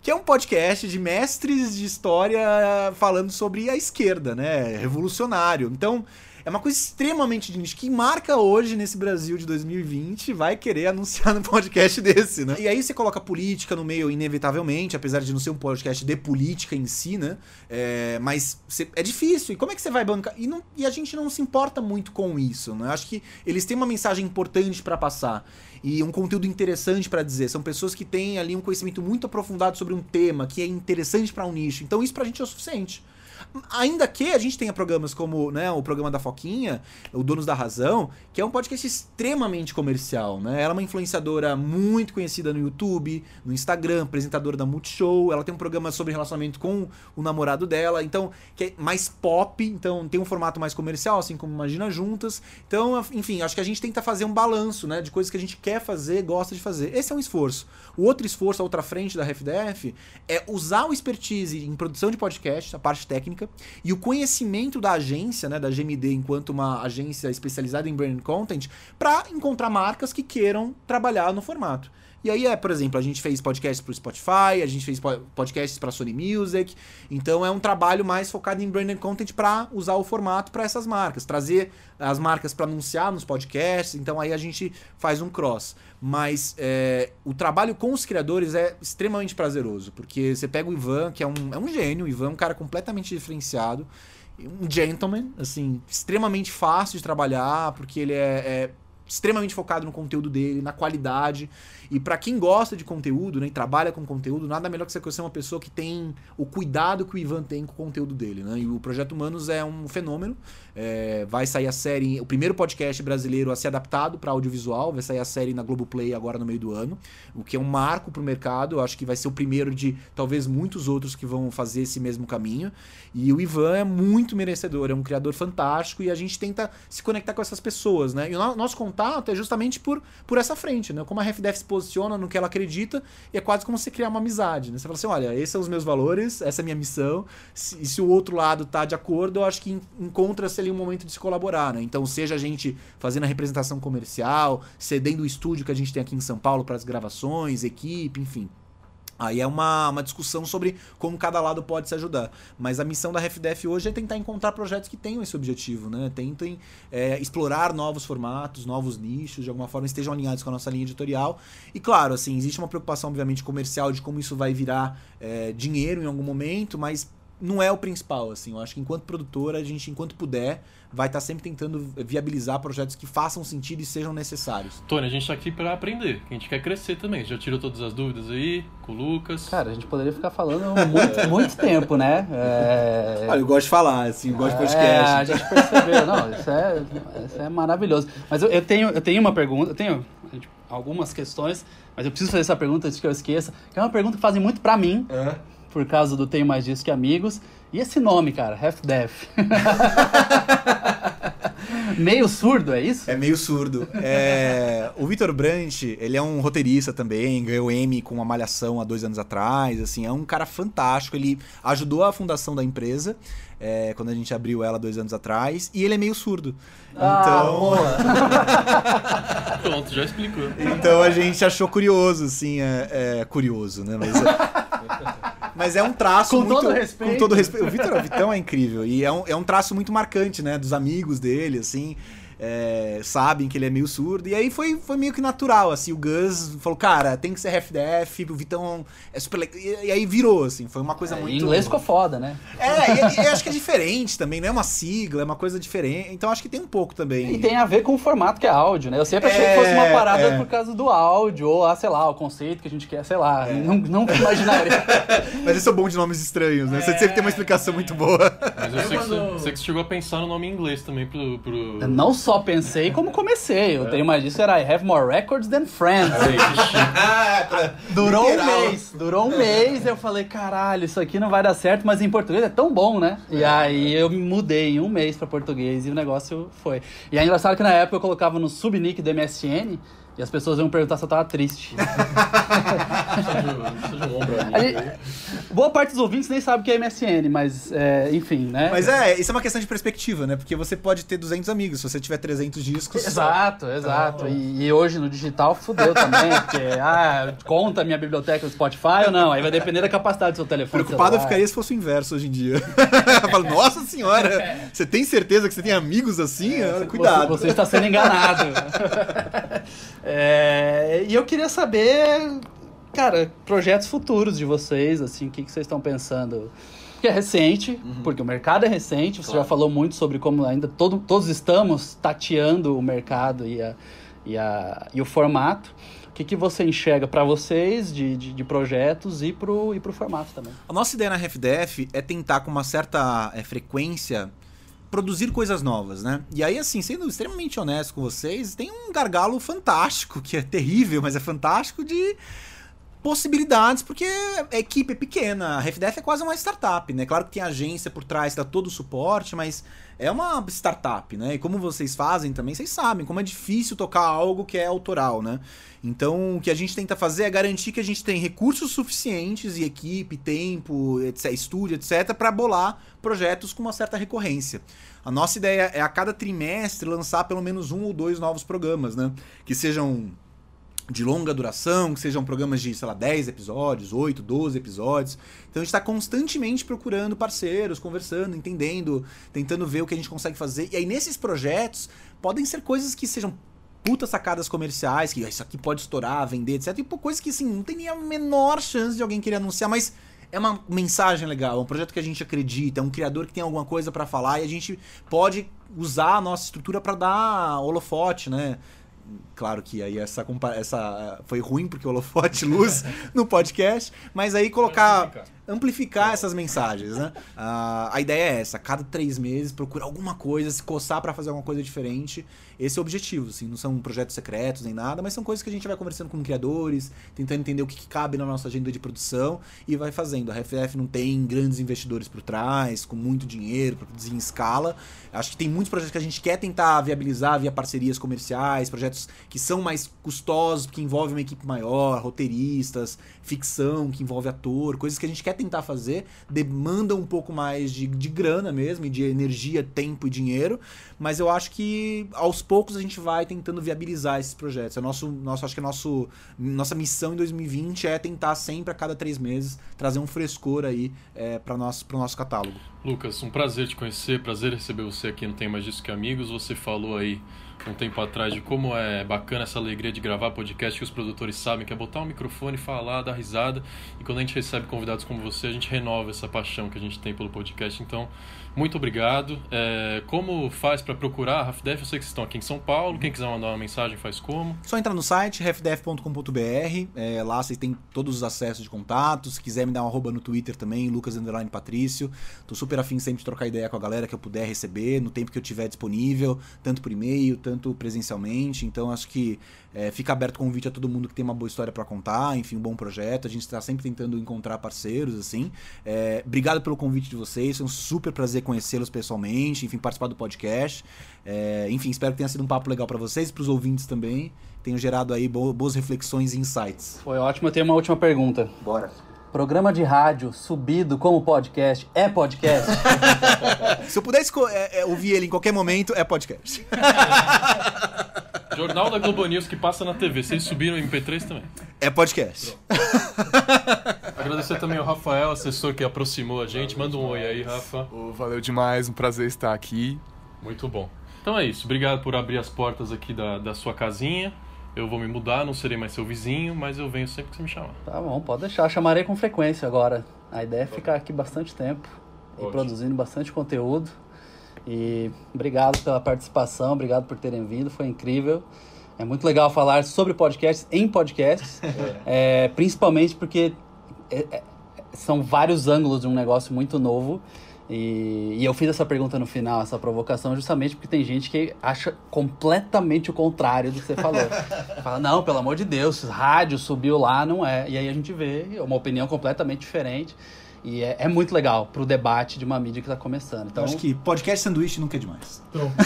que é um podcast de mestres de história falando sobre a esquerda, né? Revolucionário. Então, é uma coisa extremamente de nicho. que marca hoje nesse Brasil de 2020 vai querer anunciar no podcast desse, né? E aí você coloca política no meio, inevitavelmente, apesar de não ser um podcast de política em si, né? É, mas é difícil. E como é que você vai bancar? E, não, e a gente não se importa muito com isso, né? Acho que eles têm uma mensagem importante para passar e um conteúdo interessante para dizer. São pessoas que têm ali um conhecimento muito aprofundado sobre um tema que é interessante para um nicho. Então isso pra gente é o suficiente. Ainda que a gente tenha programas como né, o programa da Foquinha, o Donos da Razão, que é um podcast extremamente comercial, né? Ela é uma influenciadora muito conhecida no YouTube, no Instagram, apresentadora da Multishow. Ela tem um programa sobre relacionamento com o namorado dela, então, que é mais pop, então tem um formato mais comercial, assim como Imagina Juntas. Então, enfim, acho que a gente tenta fazer um balanço, né? De coisas que a gente quer fazer, gosta de fazer. Esse é um esforço. O outro esforço, a outra frente da RefDef, é usar o expertise em produção de podcast, a parte técnica, e o conhecimento da agência, né, da GMD, enquanto uma agência especializada em brand content, para encontrar marcas que queiram trabalhar no formato. E aí é, por exemplo, a gente fez podcasts para o Spotify, a gente fez podcasts para Sony Music. Então é um trabalho mais focado em branded content para usar o formato para essas marcas, trazer as marcas para anunciar nos podcasts. Então aí a gente faz um cross. Mas é, o trabalho com os criadores é extremamente prazeroso, porque você pega o Ivan, que é um, é um gênio, o Ivan é um cara completamente diferenciado um gentleman, assim, extremamente fácil de trabalhar, porque ele é, é extremamente focado no conteúdo dele, na qualidade. E para quem gosta de conteúdo, né, e trabalha com conteúdo, nada melhor que você conhecer uma pessoa que tem o cuidado que o Ivan tem com o conteúdo dele, né? E o Projeto Humanos é um fenômeno. É, vai sair a série, o primeiro podcast brasileiro a ser adaptado para audiovisual, vai sair a série na Globoplay agora no meio do ano, o que é um marco para o mercado. Eu acho que vai ser o primeiro de talvez muitos outros que vão fazer esse mesmo caminho. E o Ivan é muito merecedor, é um criador fantástico e a gente tenta se conectar com essas pessoas, né? E o nosso contato é justamente por, por essa frente, né? Como a RefDef se posiciona no que ela acredita, e é quase como você criar uma amizade, né? Você fala assim, olha, esses são os meus valores, essa é a minha missão, e se o outro lado tá de acordo, eu acho que encontra-se ali um momento de se colaborar, né? Então, seja a gente fazendo a representação comercial, cedendo o estúdio que a gente tem aqui em São Paulo para as gravações, equipe, enfim. Aí é uma, uma discussão sobre como cada lado pode se ajudar. Mas a missão da RefDef hoje é tentar encontrar projetos que tenham esse objetivo, né? Tentem é, explorar novos formatos, novos nichos, de alguma forma estejam alinhados com a nossa linha editorial. E claro, assim, existe uma preocupação, obviamente, comercial de como isso vai virar é, dinheiro em algum momento, mas não é o principal, assim. Eu acho que enquanto produtora, a gente, enquanto puder, vai estar tá sempre tentando viabilizar projetos que façam sentido e sejam necessários. Tony, a gente está aqui para aprender, a gente quer crescer também. Já tirou todas as dúvidas aí com o Lucas? Cara, a gente poderia ficar falando muito, muito tempo, né? É... Olha, eu gosto de falar, assim, eu gosto de podcast. É, a gente percebeu, não, isso é, isso é maravilhoso. Mas eu, eu, tenho, eu tenho uma pergunta, eu tenho algumas questões, mas eu preciso fazer essa pergunta antes que eu esqueça, que é uma pergunta que fazem muito para mim. É por causa do Tenho Mais Disso Que Amigos. E esse nome, cara, Half Deaf. meio surdo, é isso? É meio surdo. É... o Vitor Brandt, ele é um roteirista também, ganhou M com uma malhação há dois anos atrás, assim, é um cara fantástico, ele ajudou a fundação da empresa, é, quando a gente abriu ela dois anos atrás, e ele é meio surdo. Ah, então. Pronto, já explicou. Então a gente achou curioso, assim, é, é curioso, né? Mas, mas é um traço com muito. Todo respeito. Com todo respeito. O Vitor, Vitão é incrível. E é um, é um traço muito marcante, né? Dos amigos dele, assim é, sabem que ele é meio surdo. E aí foi, foi meio que natural, assim. O Gus falou, cara, tem que ser RFDF, o Vitão é super legal. E, e aí virou, assim. Foi uma coisa é, muito. Em inglês ficou foda, né? É, e, e, acho que é diferente também, não é uma sigla, é uma coisa diferente. Então acho que tem um pouco também. E tem a ver com o formato que é áudio, né? Eu sempre achei é, que fosse uma parada é. por causa do áudio, ou, ah, sei lá, o conceito que a gente quer, sei lá. É. Não, não imaginaria. Mas eu sou bom de nomes estranhos, né? Você sempre tem uma explicação muito boa. Mas eu, eu sei, que você, que chegou a pensar no nome em inglês também pro. pro... Eu não só pensei, como comecei. Eu é. tenho mais disso, era I have more records than friends. durou Literal. um mês. Durou um mês. Eu falei, caralho, isso aqui não vai dar certo, mas em português é tão bom, né? E aí eu me mudei em um mês para português e o negócio foi. E é engraçado que na época eu colocava no subnick do MSN e as pessoas iam perguntar se eu tava triste. boa parte dos ouvintes nem sabe o que é MSN, mas é, enfim, né? Mas é, isso é uma questão de perspectiva, né? Porque você pode ter 200 amigos, se você tiver 300 discos. Exato, só... exato. Então... E, e, hoje no digital fudeu também, porque, ah, conta minha biblioteca do Spotify ou não? Aí vai depender da capacidade do seu telefone. Preocupado eu ficaria se fosse o inverso hoje em dia. eu falo, nossa senhora, você tem certeza que você tem amigos assim? É, Cuidado. Você, você está sendo enganado. É, e eu queria saber, cara, projetos futuros de vocês, assim, o que, que vocês estão pensando? Que é recente, uhum. porque o mercado é recente, você claro. já falou muito sobre como ainda todo, todos estamos tateando o mercado e, a, e, a, e o formato. O que, que você enxerga para vocês de, de, de, projetos e para o e pro formato também? A nossa ideia na RefDef é tentar com uma certa é, frequência produzir coisas novas, né? E aí, assim, sendo extremamente honesto com vocês, tem um gargalo fantástico, que é terrível, mas é fantástico, de possibilidades, porque a equipe é pequena. A RefDef é quase uma startup, né? Claro que tem agência por trás, dá todo o suporte, mas é uma startup, né? E como vocês fazem também, vocês sabem como é difícil tocar algo que é autoral, né? Então, o que a gente tenta fazer é garantir que a gente tem recursos suficientes e equipe, tempo, etc, estúdio, etc, para bolar projetos com uma certa recorrência. A nossa ideia é a cada trimestre lançar pelo menos um ou dois novos programas, né? Que sejam de longa duração, que sejam programas de, sei lá, 10 episódios, 8, 12 episódios. Então a gente está constantemente procurando parceiros, conversando, entendendo, tentando ver o que a gente consegue fazer. E aí nesses projetos podem ser coisas que sejam puta sacadas comerciais, que isso aqui pode estourar, vender, etc. E coisas que assim, não tem nem a menor chance de alguém querer anunciar, mas é uma mensagem legal, é um projeto que a gente acredita, é um criador que tem alguma coisa para falar e a gente pode usar a nossa estrutura para dar holofote, né? Claro que aí essa, essa foi ruim porque o holofote luz no podcast, mas aí colocar amplificar essas mensagens, né? Uh, a ideia é essa, cada três meses procurar alguma coisa, se coçar para fazer alguma coisa diferente. Esse é o objetivo, assim, não são projetos secretos nem nada, mas são coisas que a gente vai conversando com criadores, tentando entender o que, que cabe na nossa agenda de produção e vai fazendo. A RFF não tem grandes investidores por trás, com muito dinheiro para produzir em escala. Acho que tem muitos projetos que a gente quer tentar viabilizar via parcerias comerciais, projetos que são mais custosos, que envolvem uma equipe maior, roteiristas, ficção, que envolve ator, coisas que a gente quer tentar fazer, demanda um pouco mais de, de grana mesmo, e de energia, tempo e dinheiro, mas eu acho que aos poucos a gente vai tentando viabilizar esses projetos. É nosso, nosso, acho que a nosso, nossa missão em 2020 é tentar sempre a cada três meses trazer um frescor aí é, para o nosso, nosso catálogo. Lucas, um prazer te conhecer, prazer receber você aqui no Tem Mais Disso Que Amigos. Você falou aí um tempo atrás de como é bacana essa alegria de gravar podcast que os produtores sabem, que é botar um microfone, falar, dar risada. E quando a gente recebe convidados como você, a gente renova essa paixão que a gente tem pelo podcast. Então, muito obrigado. É, como faz para procurar a RafDef? Eu sei que vocês estão aqui em São Paulo. Quem quiser mandar uma mensagem, faz como? Só entrar no site, rafdef.com.br. É, lá vocês têm todos os acessos de contatos. Se quiser me dar uma arroba no Twitter também, Lucas Underline Patrício. Tô super afim sempre de trocar ideia com a galera que eu puder receber, no tempo que eu tiver disponível, tanto por e-mail, tanto presencialmente. Então acho que é, fica aberto o convite a todo mundo que tem uma boa história para contar, enfim, um bom projeto. A gente está sempre tentando encontrar parceiros, assim. É, obrigado pelo convite de vocês, foi um super prazer conhecê-los pessoalmente, enfim, participar do podcast. É, enfim, espero que tenha sido um papo legal para vocês e para os ouvintes também. Tenham gerado aí boas reflexões e insights. Foi ótimo. Eu tenho uma última pergunta. Bora. Programa de rádio subido como podcast é podcast? Se eu pudesse é, é, ouvir ele em qualquer momento, é podcast. Jornal da Globo News que passa na TV. Vocês subiram em MP3 também? É podcast. Agradecer também ao Rafael, assessor que aproximou a gente. Manda um oi aí, Rafa. Oh, valeu demais, um prazer estar aqui. Muito bom. Então é isso. Obrigado por abrir as portas aqui da, da sua casinha. Eu vou me mudar, não serei mais seu vizinho, mas eu venho sempre que você me chamar. Tá bom, pode deixar. Chamarei com frequência agora. A ideia é ficar aqui bastante tempo Ótimo. e produzindo bastante conteúdo. E obrigado pela participação, obrigado por terem vindo, foi incrível. É muito legal falar sobre podcasts em podcasts, é. É, principalmente porque é, é, são vários ângulos de um negócio muito novo. E, e, eu fiz essa pergunta no final, essa provocação, justamente porque tem gente que acha completamente o contrário do que você falou. Fala, não, pelo amor de Deus, rádio subiu lá, não é. E aí a gente vê uma opinião completamente diferente. E é, é muito legal pro debate de uma mídia que está começando. Então, acho que podcast sanduíche nunca é demais. Pronto.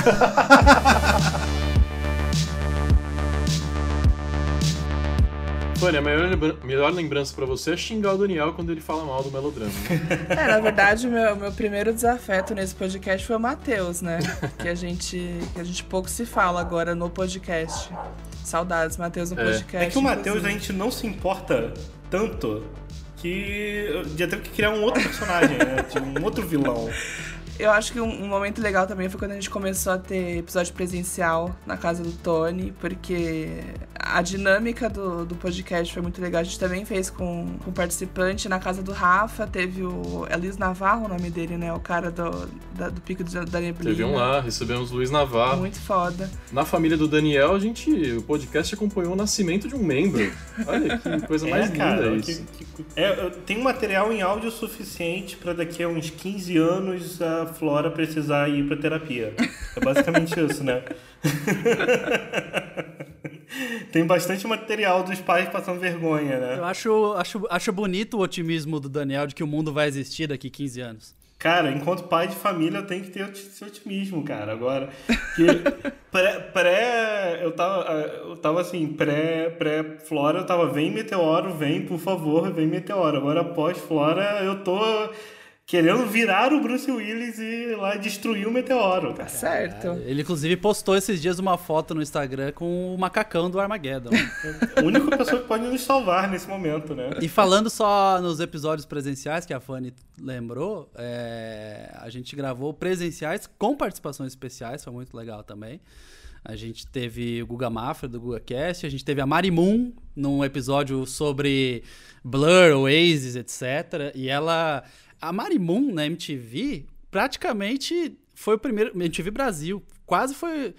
Fânia, a melhor, lembra melhor lembrança para você é xingar o Daniel quando ele fala mal do melodrama. Né? É, na verdade, meu, meu primeiro desafeto nesse podcast foi o Matheus, né? Que a gente, que a gente pouco se fala agora no podcast. Saudades, Matheus, no é. podcast. É que o Matheus a gente não se importa tanto que já teve que criar um outro personagem, né? Um outro vilão. Eu acho que um, um, momento legal também foi quando a gente começou a ter episódio presencial na casa do Tony, porque a dinâmica do, do podcast foi muito legal. A gente também fez com, com participante. Na casa do Rafa, teve o Elis Navarro, o nome dele, né? O cara do, da, do Pico da Neblina. Teve um lá, recebemos Luiz Navarro. Muito foda. Na família do Daniel, a gente, o podcast acompanhou o nascimento de um membro. Olha que coisa mais é, cara, linda que, isso. Que, é, tem material em áudio suficiente para daqui a uns 15 anos a Flora precisar ir para terapia. É basicamente isso, né? Tem bastante material dos pais passando vergonha, né? Eu acho, acho, acho bonito o otimismo do Daniel de que o mundo vai existir daqui 15 anos. Cara, enquanto pai de família eu tenho que ter esse otimismo, cara. Agora, que pré, pré eu tava, eu tava assim, pré, pré flora, eu tava vem meteoro, vem, por favor, vem meteoro. Agora pós flora, eu tô querendo virar o Bruce Willis e ir lá destruir o meteoro. Tá certo. Ele, inclusive, postou esses dias uma foto no Instagram com o macacão do Armageddon. a única pessoa que pode nos salvar nesse momento, né? E falando só nos episódios presenciais que a Fanny lembrou, é, a gente gravou presenciais com participações especiais, foi muito legal também. A gente teve o Guga Mafra do GugaCast, a gente teve a Mari Moon num episódio sobre Blur, Oasis, etc. E ela a Marimun na MTV praticamente foi o primeiro. MTV Brasil. Quase foi.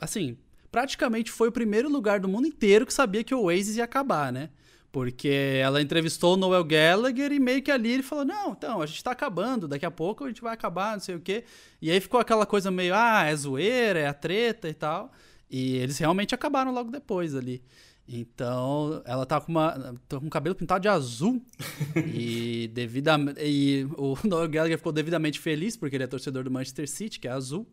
Assim, praticamente foi o primeiro lugar do mundo inteiro que sabia que o Oasis ia acabar, né? Porque ela entrevistou o Noel Gallagher e meio que ali ele falou: Não, então, a gente tá acabando, daqui a pouco a gente vai acabar, não sei o quê. E aí ficou aquela coisa meio: Ah, é zoeira, é a treta e tal. E eles realmente acabaram logo depois ali. Então, ela tá com uma tá com o cabelo pintado de azul e devidamente e o Noel Gallagher ficou devidamente feliz porque ele é torcedor do Manchester City, que é azul.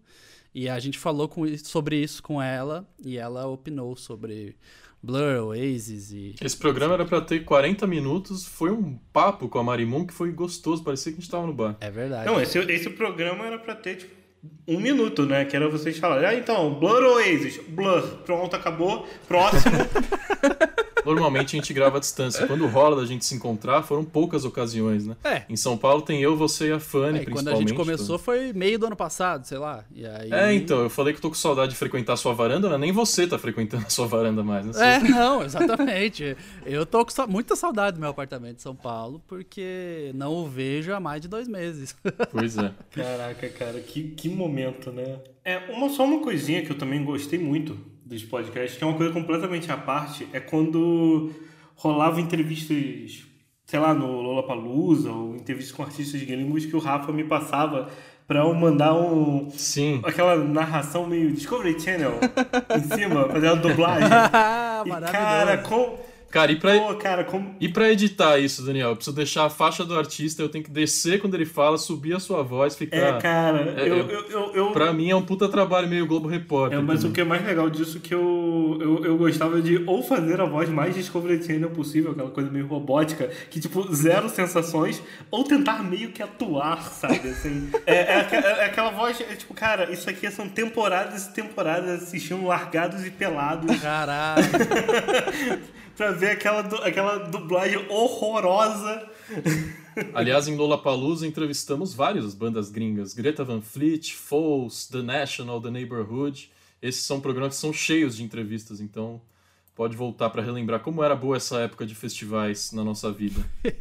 E a gente falou com, sobre isso com ela e ela opinou sobre Blur, Oasis e Esse programa era para ter 40 minutos, foi um papo com a Marimun que foi gostoso, parecia que a gente tava no bar. É verdade. Não, esse, esse programa era para ter tipo um minuto, né? Que era vocês falarem, ah, então, Blur ou Oasis? Blur. Pronto, acabou. Próximo. Normalmente a gente grava à distância. Quando rola da gente se encontrar, foram poucas ocasiões, né? É. Em São Paulo tem eu, você e a Fanny, É, e principalmente. quando a gente começou então. foi meio do ano passado, sei lá. E aí... É, então, eu falei que eu tô com saudade de frequentar a sua varanda, né? Nem você tá frequentando a sua varanda mais, né? É, não, exatamente. Eu tô com sa- muita saudade do meu apartamento em São Paulo, porque não o vejo há mais de dois meses. Pois é. Caraca, cara, que, que momento, né? É, uma, só uma coisinha que eu também gostei muito dos podcasts, que é uma coisa completamente à parte, é quando rolava entrevistas, sei lá, no Lollapalooza, ou entrevistas com artistas gringos que o Rafa me passava pra eu mandar um... Sim. Aquela narração meio Discovery Channel em cima, fazer a dublagem. E, cara, com... Cara, e pra, Pô, cara, como... e pra editar isso, Daniel, eu preciso deixar a faixa do artista, eu tenho que descer quando ele fala, subir a sua voz, ficar. É, cara, É, eu, eu- eu, eu, Pra mim é um puta trabalho meio Globo Repórter. É, mas o também. que é mais legal disso é que eu, eu, eu gostava de ou fazer a voz mais Discovery Channel possível, aquela coisa meio robótica, que tipo, zero sensações, ou tentar meio que atuar, sabe? Assim, é, é, é aquela voz, é, tipo, cara, isso aqui são temporadas e temporadas assistindo largados e pelados Caralho. pra ver aquela, du- aquela dublagem horrorosa. Aliás, em Lollapalooza entrevistamos várias bandas gringas. Greta Van Fleet, Foles, The National, The Neighborhood. Esses são programas que são cheios de entrevistas, então pode voltar pra relembrar como era boa essa época de festivais na nossa vida.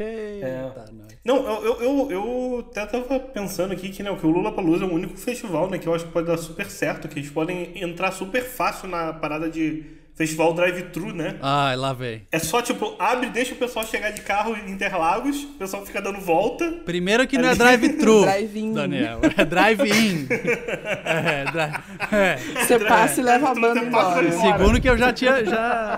Nós. Não, eu, eu, eu, eu até tava pensando aqui que, né, que o Lula Palusa é o único festival né, que eu acho que pode dar super certo, que eles podem entrar super fácil na parada de festival drive-thru, né? Ai, lá vem. É só, tipo, abre, deixa o pessoal chegar de carro em Interlagos, o pessoal fica dando volta. Primeiro que não é drive-thru. Drive-in. Daniel. É drive-in. é, dri- é. Você passa e leva a banda embora. Segundo que eu já tinha, já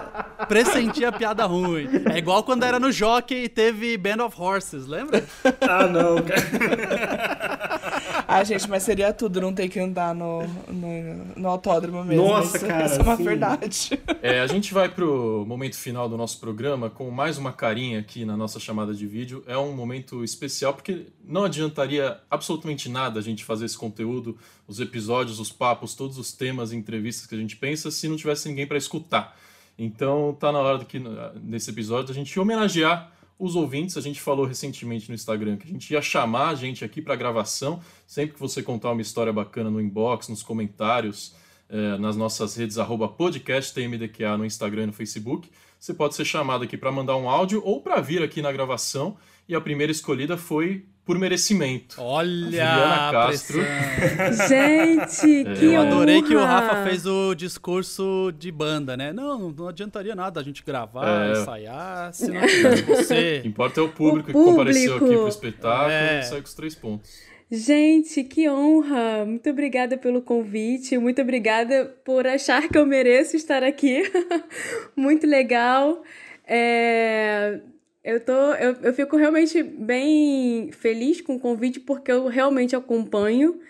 pressentia piada ruim. É igual quando era no Jockey e teve Band of Horses, lembra? Ah, não, cara. Ah, gente, mas seria tudo não ter que andar no, no, no autódromo mesmo. Nossa, isso, cara, Isso é uma sim. verdade. É, a gente vai pro momento final do nosso programa com mais uma carinha aqui na nossa chamada de vídeo. É um momento especial porque não adiantaria absolutamente nada a gente fazer esse conteúdo, os episódios, os papos, todos os temas e entrevistas que a gente pensa se não tivesse ninguém para escutar. Então tá na hora que nesse episódio a gente homenagear os ouvintes. A gente falou recentemente no Instagram que a gente ia chamar a gente aqui para gravação, sempre que você contar uma história bacana no inbox, nos comentários é, nas nossas redes arroba podcasttmdqa no Instagram e no Facebook. Você pode ser chamado aqui para mandar um áudio ou para vir aqui na gravação. E a primeira escolhida foi por merecimento. Olha, Juliana Castro. Gente, É, que Eu adorei que o honra! Rafa fez o discurso de banda, né? Não, não adiantaria nada a gente gravar, É. ensaiar, se não tivesse O que você. importa é o público, O que compareceu aqui público. pro espetáculo É. e sai com os três pontos. Gente, que honra! Muito obrigada pelo convite, muito obrigada por achar que eu mereço estar aqui. muito legal. É, Eu, tô, eu, eu fico realmente bem feliz com o convite porque eu realmente acompanho.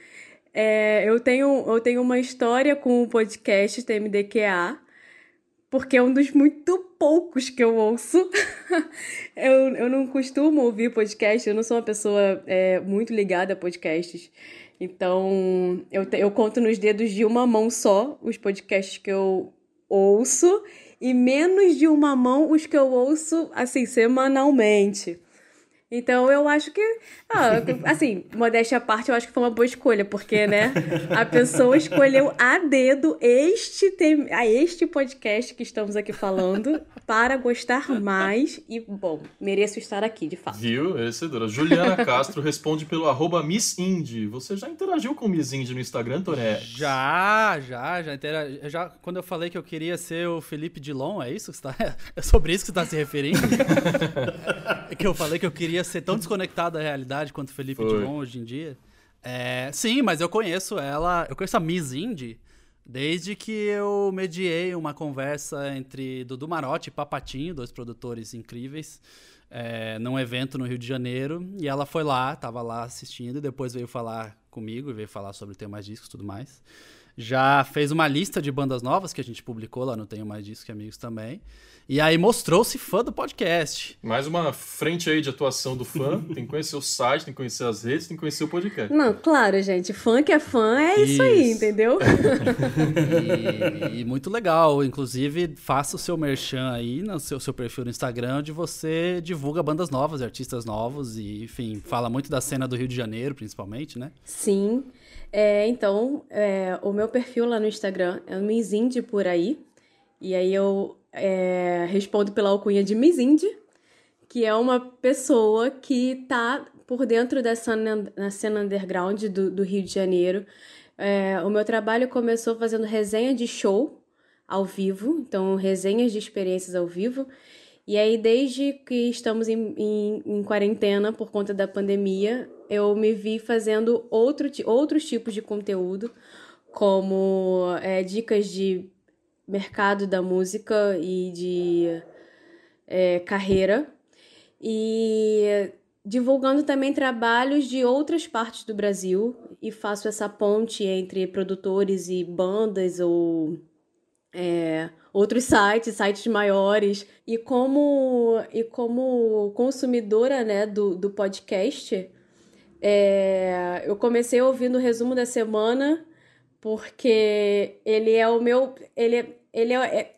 É, eu, tenho, eu tenho uma história com o podcast TMDQA, porque é um dos muito poucos que eu ouço. eu, eu não costumo ouvir podcast, eu não sou uma pessoa é, muito ligada a podcasts. Então, eu, te- eu conto nos dedos de uma mão só os podcasts que eu ouço e menos de uma mão os que eu ouço, assim, semanalmente. Então, eu acho que, ah, assim, modéstia à parte, eu acho que foi uma boa escolha, porque, né, a pessoa escolheu a dedo este, tem, a este podcast que estamos aqui falando para gostar mais e, bom, mereço estar aqui, de fato. Viu? Merecedora. Juliana Castro responde pelo arroba Miss Indy. Você já interagiu com Miss Indy no Instagram, Toné? Já, já, já, intera- já. Quando eu falei que eu queria ser o Felipe Dilon, é isso que você tá, é sobre isso que você está se referindo? É que eu falei que eu queria ser tão desconectado da realidade quanto Felipe Foi. Dilon hoje em dia. É, sim, mas eu conheço ela, eu conheço a Miss Indy desde que eu mediei uma conversa entre Dudu Marotti e Papatinho, dois produtores incríveis, é, num evento no Rio de Janeiro. E ela foi lá, tava lá assistindo, e depois veio falar comigo, veio falar sobre Tenho Mais Discos e tudo mais. Já fez uma lista de bandas novas que a gente publicou lá no Tenho Mais Discos que Amigos também. E aí mostrou-se fã do podcast. Mais uma frente aí de atuação do fã. Tem que conhecer o site, tem que conhecer as redes, tem que conhecer o podcast. Não, claro, gente, fã que é fã é isso, aí, Isso. entendeu? E, e muito legal. Inclusive, faça o seu merchan aí no seu, seu perfil no Instagram, onde você divulga bandas novas, artistas novos e, enfim, fala muito da cena do Rio de Janeiro, principalmente, né? Sim. É, então, é, o meu perfil lá no Instagram é o Miss Indie por aí. E aí eu é, respondo pela alcunha de Miss Indie, que é uma pessoa que tá por dentro da cena, na cena underground do, do Rio de Janeiro. É, o meu trabalho começou fazendo resenha de show ao vivo, então resenhas de experiências ao vivo. E aí, desde que estamos em, em, em quarentena por conta da pandemia, eu me vi fazendo outro, outros tipos de conteúdo, como é, dicas de mercado da música e de é, carreira. E divulgando também trabalhos de outras partes do Brasil e faço essa ponte entre produtores e bandas ou é, outros sites, sites maiores. E como, e como consumidora né, do, do podcast, é, eu comecei ouvindo o resumo da semana porque ele é o meu. Ele, é- ele é, é-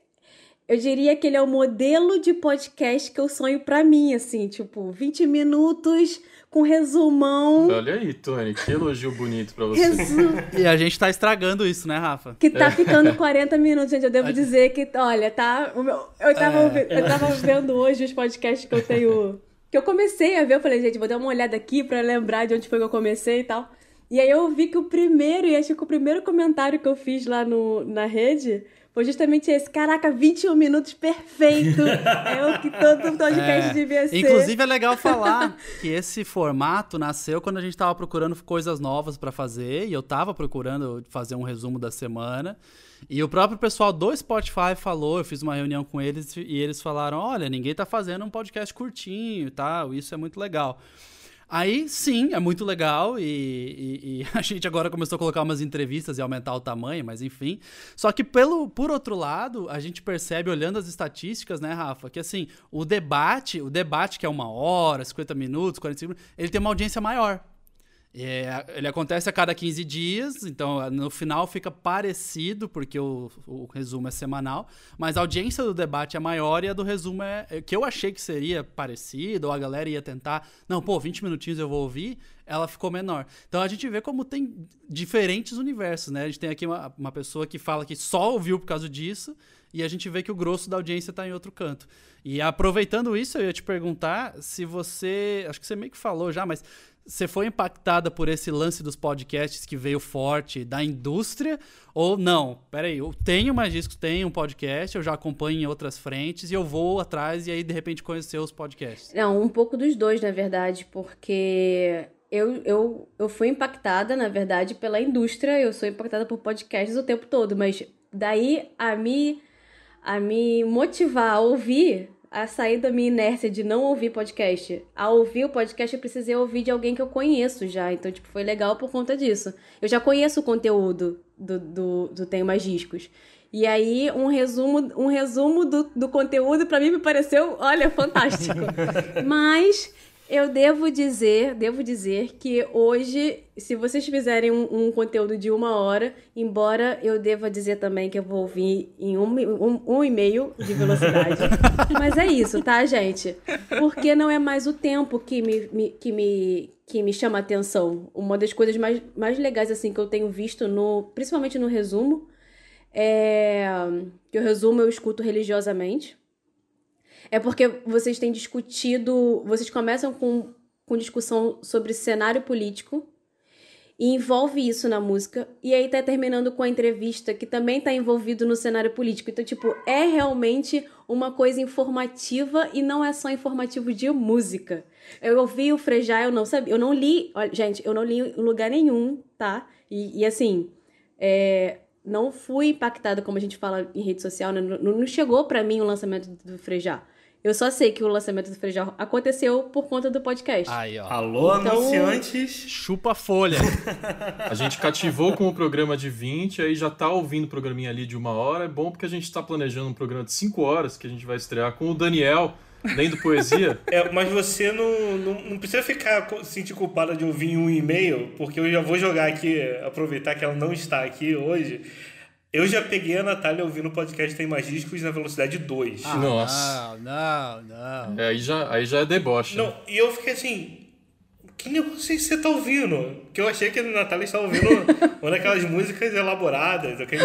eu diria que ele é o modelo de podcast que eu sonho pra mim, assim, tipo, 20 minutos com resumão. Olha aí, Tony, que elogio bonito pra você. Resu... E a gente tá estragando isso, né, Rafa? Que tá ficando 40 minutos, gente. Eu devo dizer que, olha, tá. o meu- eu, tava, ouvi- eu tava vendo hoje os podcasts que eu tenho. Que eu comecei a ver, eu falei, gente, vou dar uma olhada aqui pra lembrar de onde foi que eu comecei e tal. E aí eu vi que o primeiro, e acho que o primeiro comentário que eu fiz lá no, na rede foi justamente esse. Caraca, 21 minutos perfeito! é o que todo podcast É. devia ser. Inclusive é legal falar que esse formato nasceu quando a gente tava procurando coisas novas pra fazer e eu tava procurando fazer um resumo da semana. E o próprio pessoal do Spotify falou, eu fiz uma reunião com eles e eles falaram: "Olha, ninguém tá fazendo um podcast curtinho e tal, isso é muito legal". Aí, sim, é muito legal e, e- e a gente agora começou a colocar umas entrevistas e aumentar o tamanho, mas enfim. Só que, pelo, por outro lado, a gente percebe, olhando as estatísticas, né, Rafa, que assim, o debate, o debate que é uma hora, 50 minutos, 45 minutos, ele tem uma audiência maior. É, ele acontece a cada 15 dias, então no final fica parecido, porque o, o, resumo é semanal, mas a audiência do debate é maior e a do resumo é, é que eu achei que seria parecido, ou a galera ia tentar, não, pô, 20 minutinhos eu vou ouvir, ela ficou menor. Então a gente vê como tem diferentes universos, né? A gente tem aqui uma, uma pessoa que fala que só ouviu por causa disso, e a gente vê que o grosso da audiência está em outro canto. E aproveitando isso, eu ia te perguntar se você. Acho que você meio que falou já, mas você foi impactada por esse lance dos podcasts que veio forte da indústria? Ou não? Peraí, eu tenho mais discos, tenho um podcast, eu já acompanho em outras frentes e eu vou atrás e aí de repente conhecer os podcasts? Não, um pouco dos dois, na verdade, porque eu, eu, eu fui impactada, na verdade, pela indústria, eu sou impactada por podcasts o tempo todo, mas daí a me, a me motivar a ouvir a sair da minha inércia de não ouvir podcast. A ouvir o podcast, eu precisei ouvir de alguém que eu conheço já. Então, tipo, foi legal por conta disso. Eu já conheço o conteúdo do, do, do Tenho Mais Discos. E aí, um resumo, um resumo do, do conteúdo, para mim, me pareceu, olha, fantástico. Mas eu devo dizer, devo dizer que hoje, se vocês fizerem um, um, conteúdo de uma hora, embora eu deva dizer também que eu vou ouvir em um, um, um e meio de velocidade. mas é isso, tá, gente? Porque não é mais o tempo que me, me, que me, que me chama a atenção. Uma das coisas mais, mais legais, assim, que eu tenho visto, no, principalmente no resumo, é que o resumo eu escuto religiosamente é porque vocês têm discutido, vocês começam com, com discussão sobre cenário político e envolve isso na música, e aí tá terminando com a entrevista que também tá envolvido no cenário político. Então, tipo, é realmente uma coisa informativa e não é só informativo de música. Eu ouvi o Frejá, eu não sabia, eu não li, olha, gente, eu não li em lugar nenhum, tá? E, e assim, é, não fui impactada, como a gente fala em rede social, né? não, não chegou para mim o lançamento do Frejá. Eu só sei que o lançamento do Frejal aconteceu por conta do podcast. Aí, ó. Alô, então... anunciantes. Chupa a folha. a gente cativou com o programa de 20, aí já tá ouvindo o programinha ali de uma hora. É bom porque a gente tá planejando um programa de 5 horas que a gente vai estrear com o Daniel. Lendo poesia? É, mas você não, não, não precisa ficar sentir culpada de ouvir um e-mail, porque eu já vou jogar aqui, aproveitar que ela não está aqui hoje. Eu já peguei a Natália ouvindo o podcast Tem Mais Discos na velocidade 2. Ah, Nossa. Não, não, não. É, aí, já, aí já é deboche. Não, e eu fiquei assim, que negócio é que você tá ouvindo? Que eu achei que a Natália estava ouvindo uma daquelas músicas elaboradas, aquele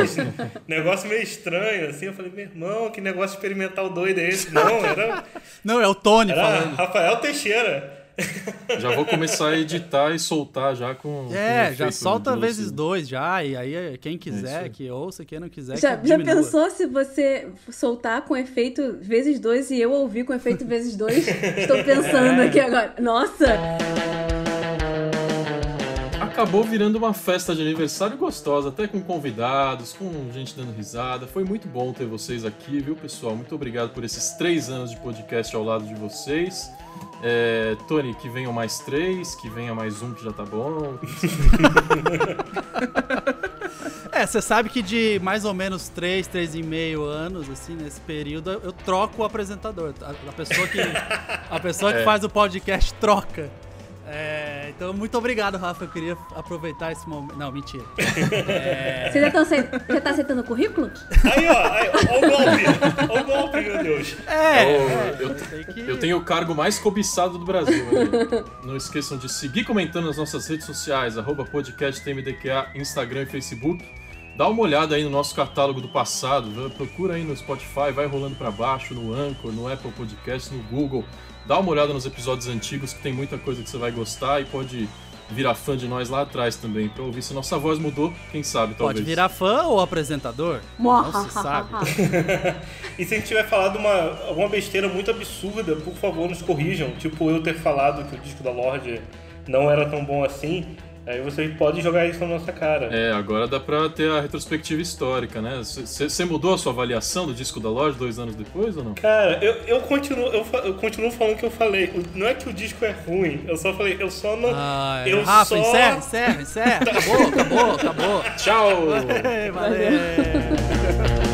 negócio meio estranho, assim. Eu falei, meu irmão, que negócio experimental doido é esse? Não, era. Não, é o Tony era falando. Rafael Teixeira. Já vou começar a editar e soltar já com. É, com já solta vezes dois já. E aí, quem quiser é que ouça, quem não quiser. Já, que já pensou se você soltar com efeito vezes dois e eu ouvir com efeito vezes dois? Estou pensando é. aqui agora. Nossa! Acabou virando uma festa de aniversário gostosa, até com convidados, com gente dando risada. Foi muito bom ter vocês aqui, viu, pessoal? Muito obrigado por esses três anos de podcast ao lado de vocês. É, Tony, que venham mais três, que venha mais um que já tá bom. é, você sabe que de mais ou menos três, três e meio anos, assim, nesse período, eu troco o apresentador. A, a pessoa que, a pessoa que é. faz o podcast troca. É, então, muito obrigado, Rafa. Eu queria aproveitar esse momento. Não, mentira. É... Você já tá, já tá aceitando o currículo? Aí, ó, aí, ó, o golpe. Ó o golpe, meu Deus. É, é eu, eu, que... eu, tenho o cargo mais cobiçado do Brasil. Né? Não esqueçam de seguir comentando nas nossas redes sociais, arroba podcasttmdqa, Instagram e Facebook. Dá uma olhada aí no nosso catálogo do passado, procura aí no Spotify, vai rolando para baixo, no Anchor, no Apple Podcast, no Google dá uma olhada nos episódios antigos, que tem muita coisa que você vai gostar e pode virar fã de nós lá atrás também, pra ouvir se nossa voz mudou, quem sabe, talvez. Pode virar fã ou apresentador? Não se sabe. e se a gente tiver falado uma, alguma besteira muito absurda, por favor, nos corrijam. Tipo, eu ter falado que o disco da Lorde não era tão bom assim. Aí você pode jogar isso na nossa cara. É, agora dá pra ter a retrospectiva histórica, né? Você mudou a sua avaliação do disco da loja dois anos depois ou não? Cara, eu, eu, continuo, eu, eu continuo falando o que eu falei. Não é que o disco é ruim, eu só falei, eu só não. Ah, eu Rafa, só... encerra, encerra, encerra. acabou, acabou, acabou. Tchau! Valeu! valeu.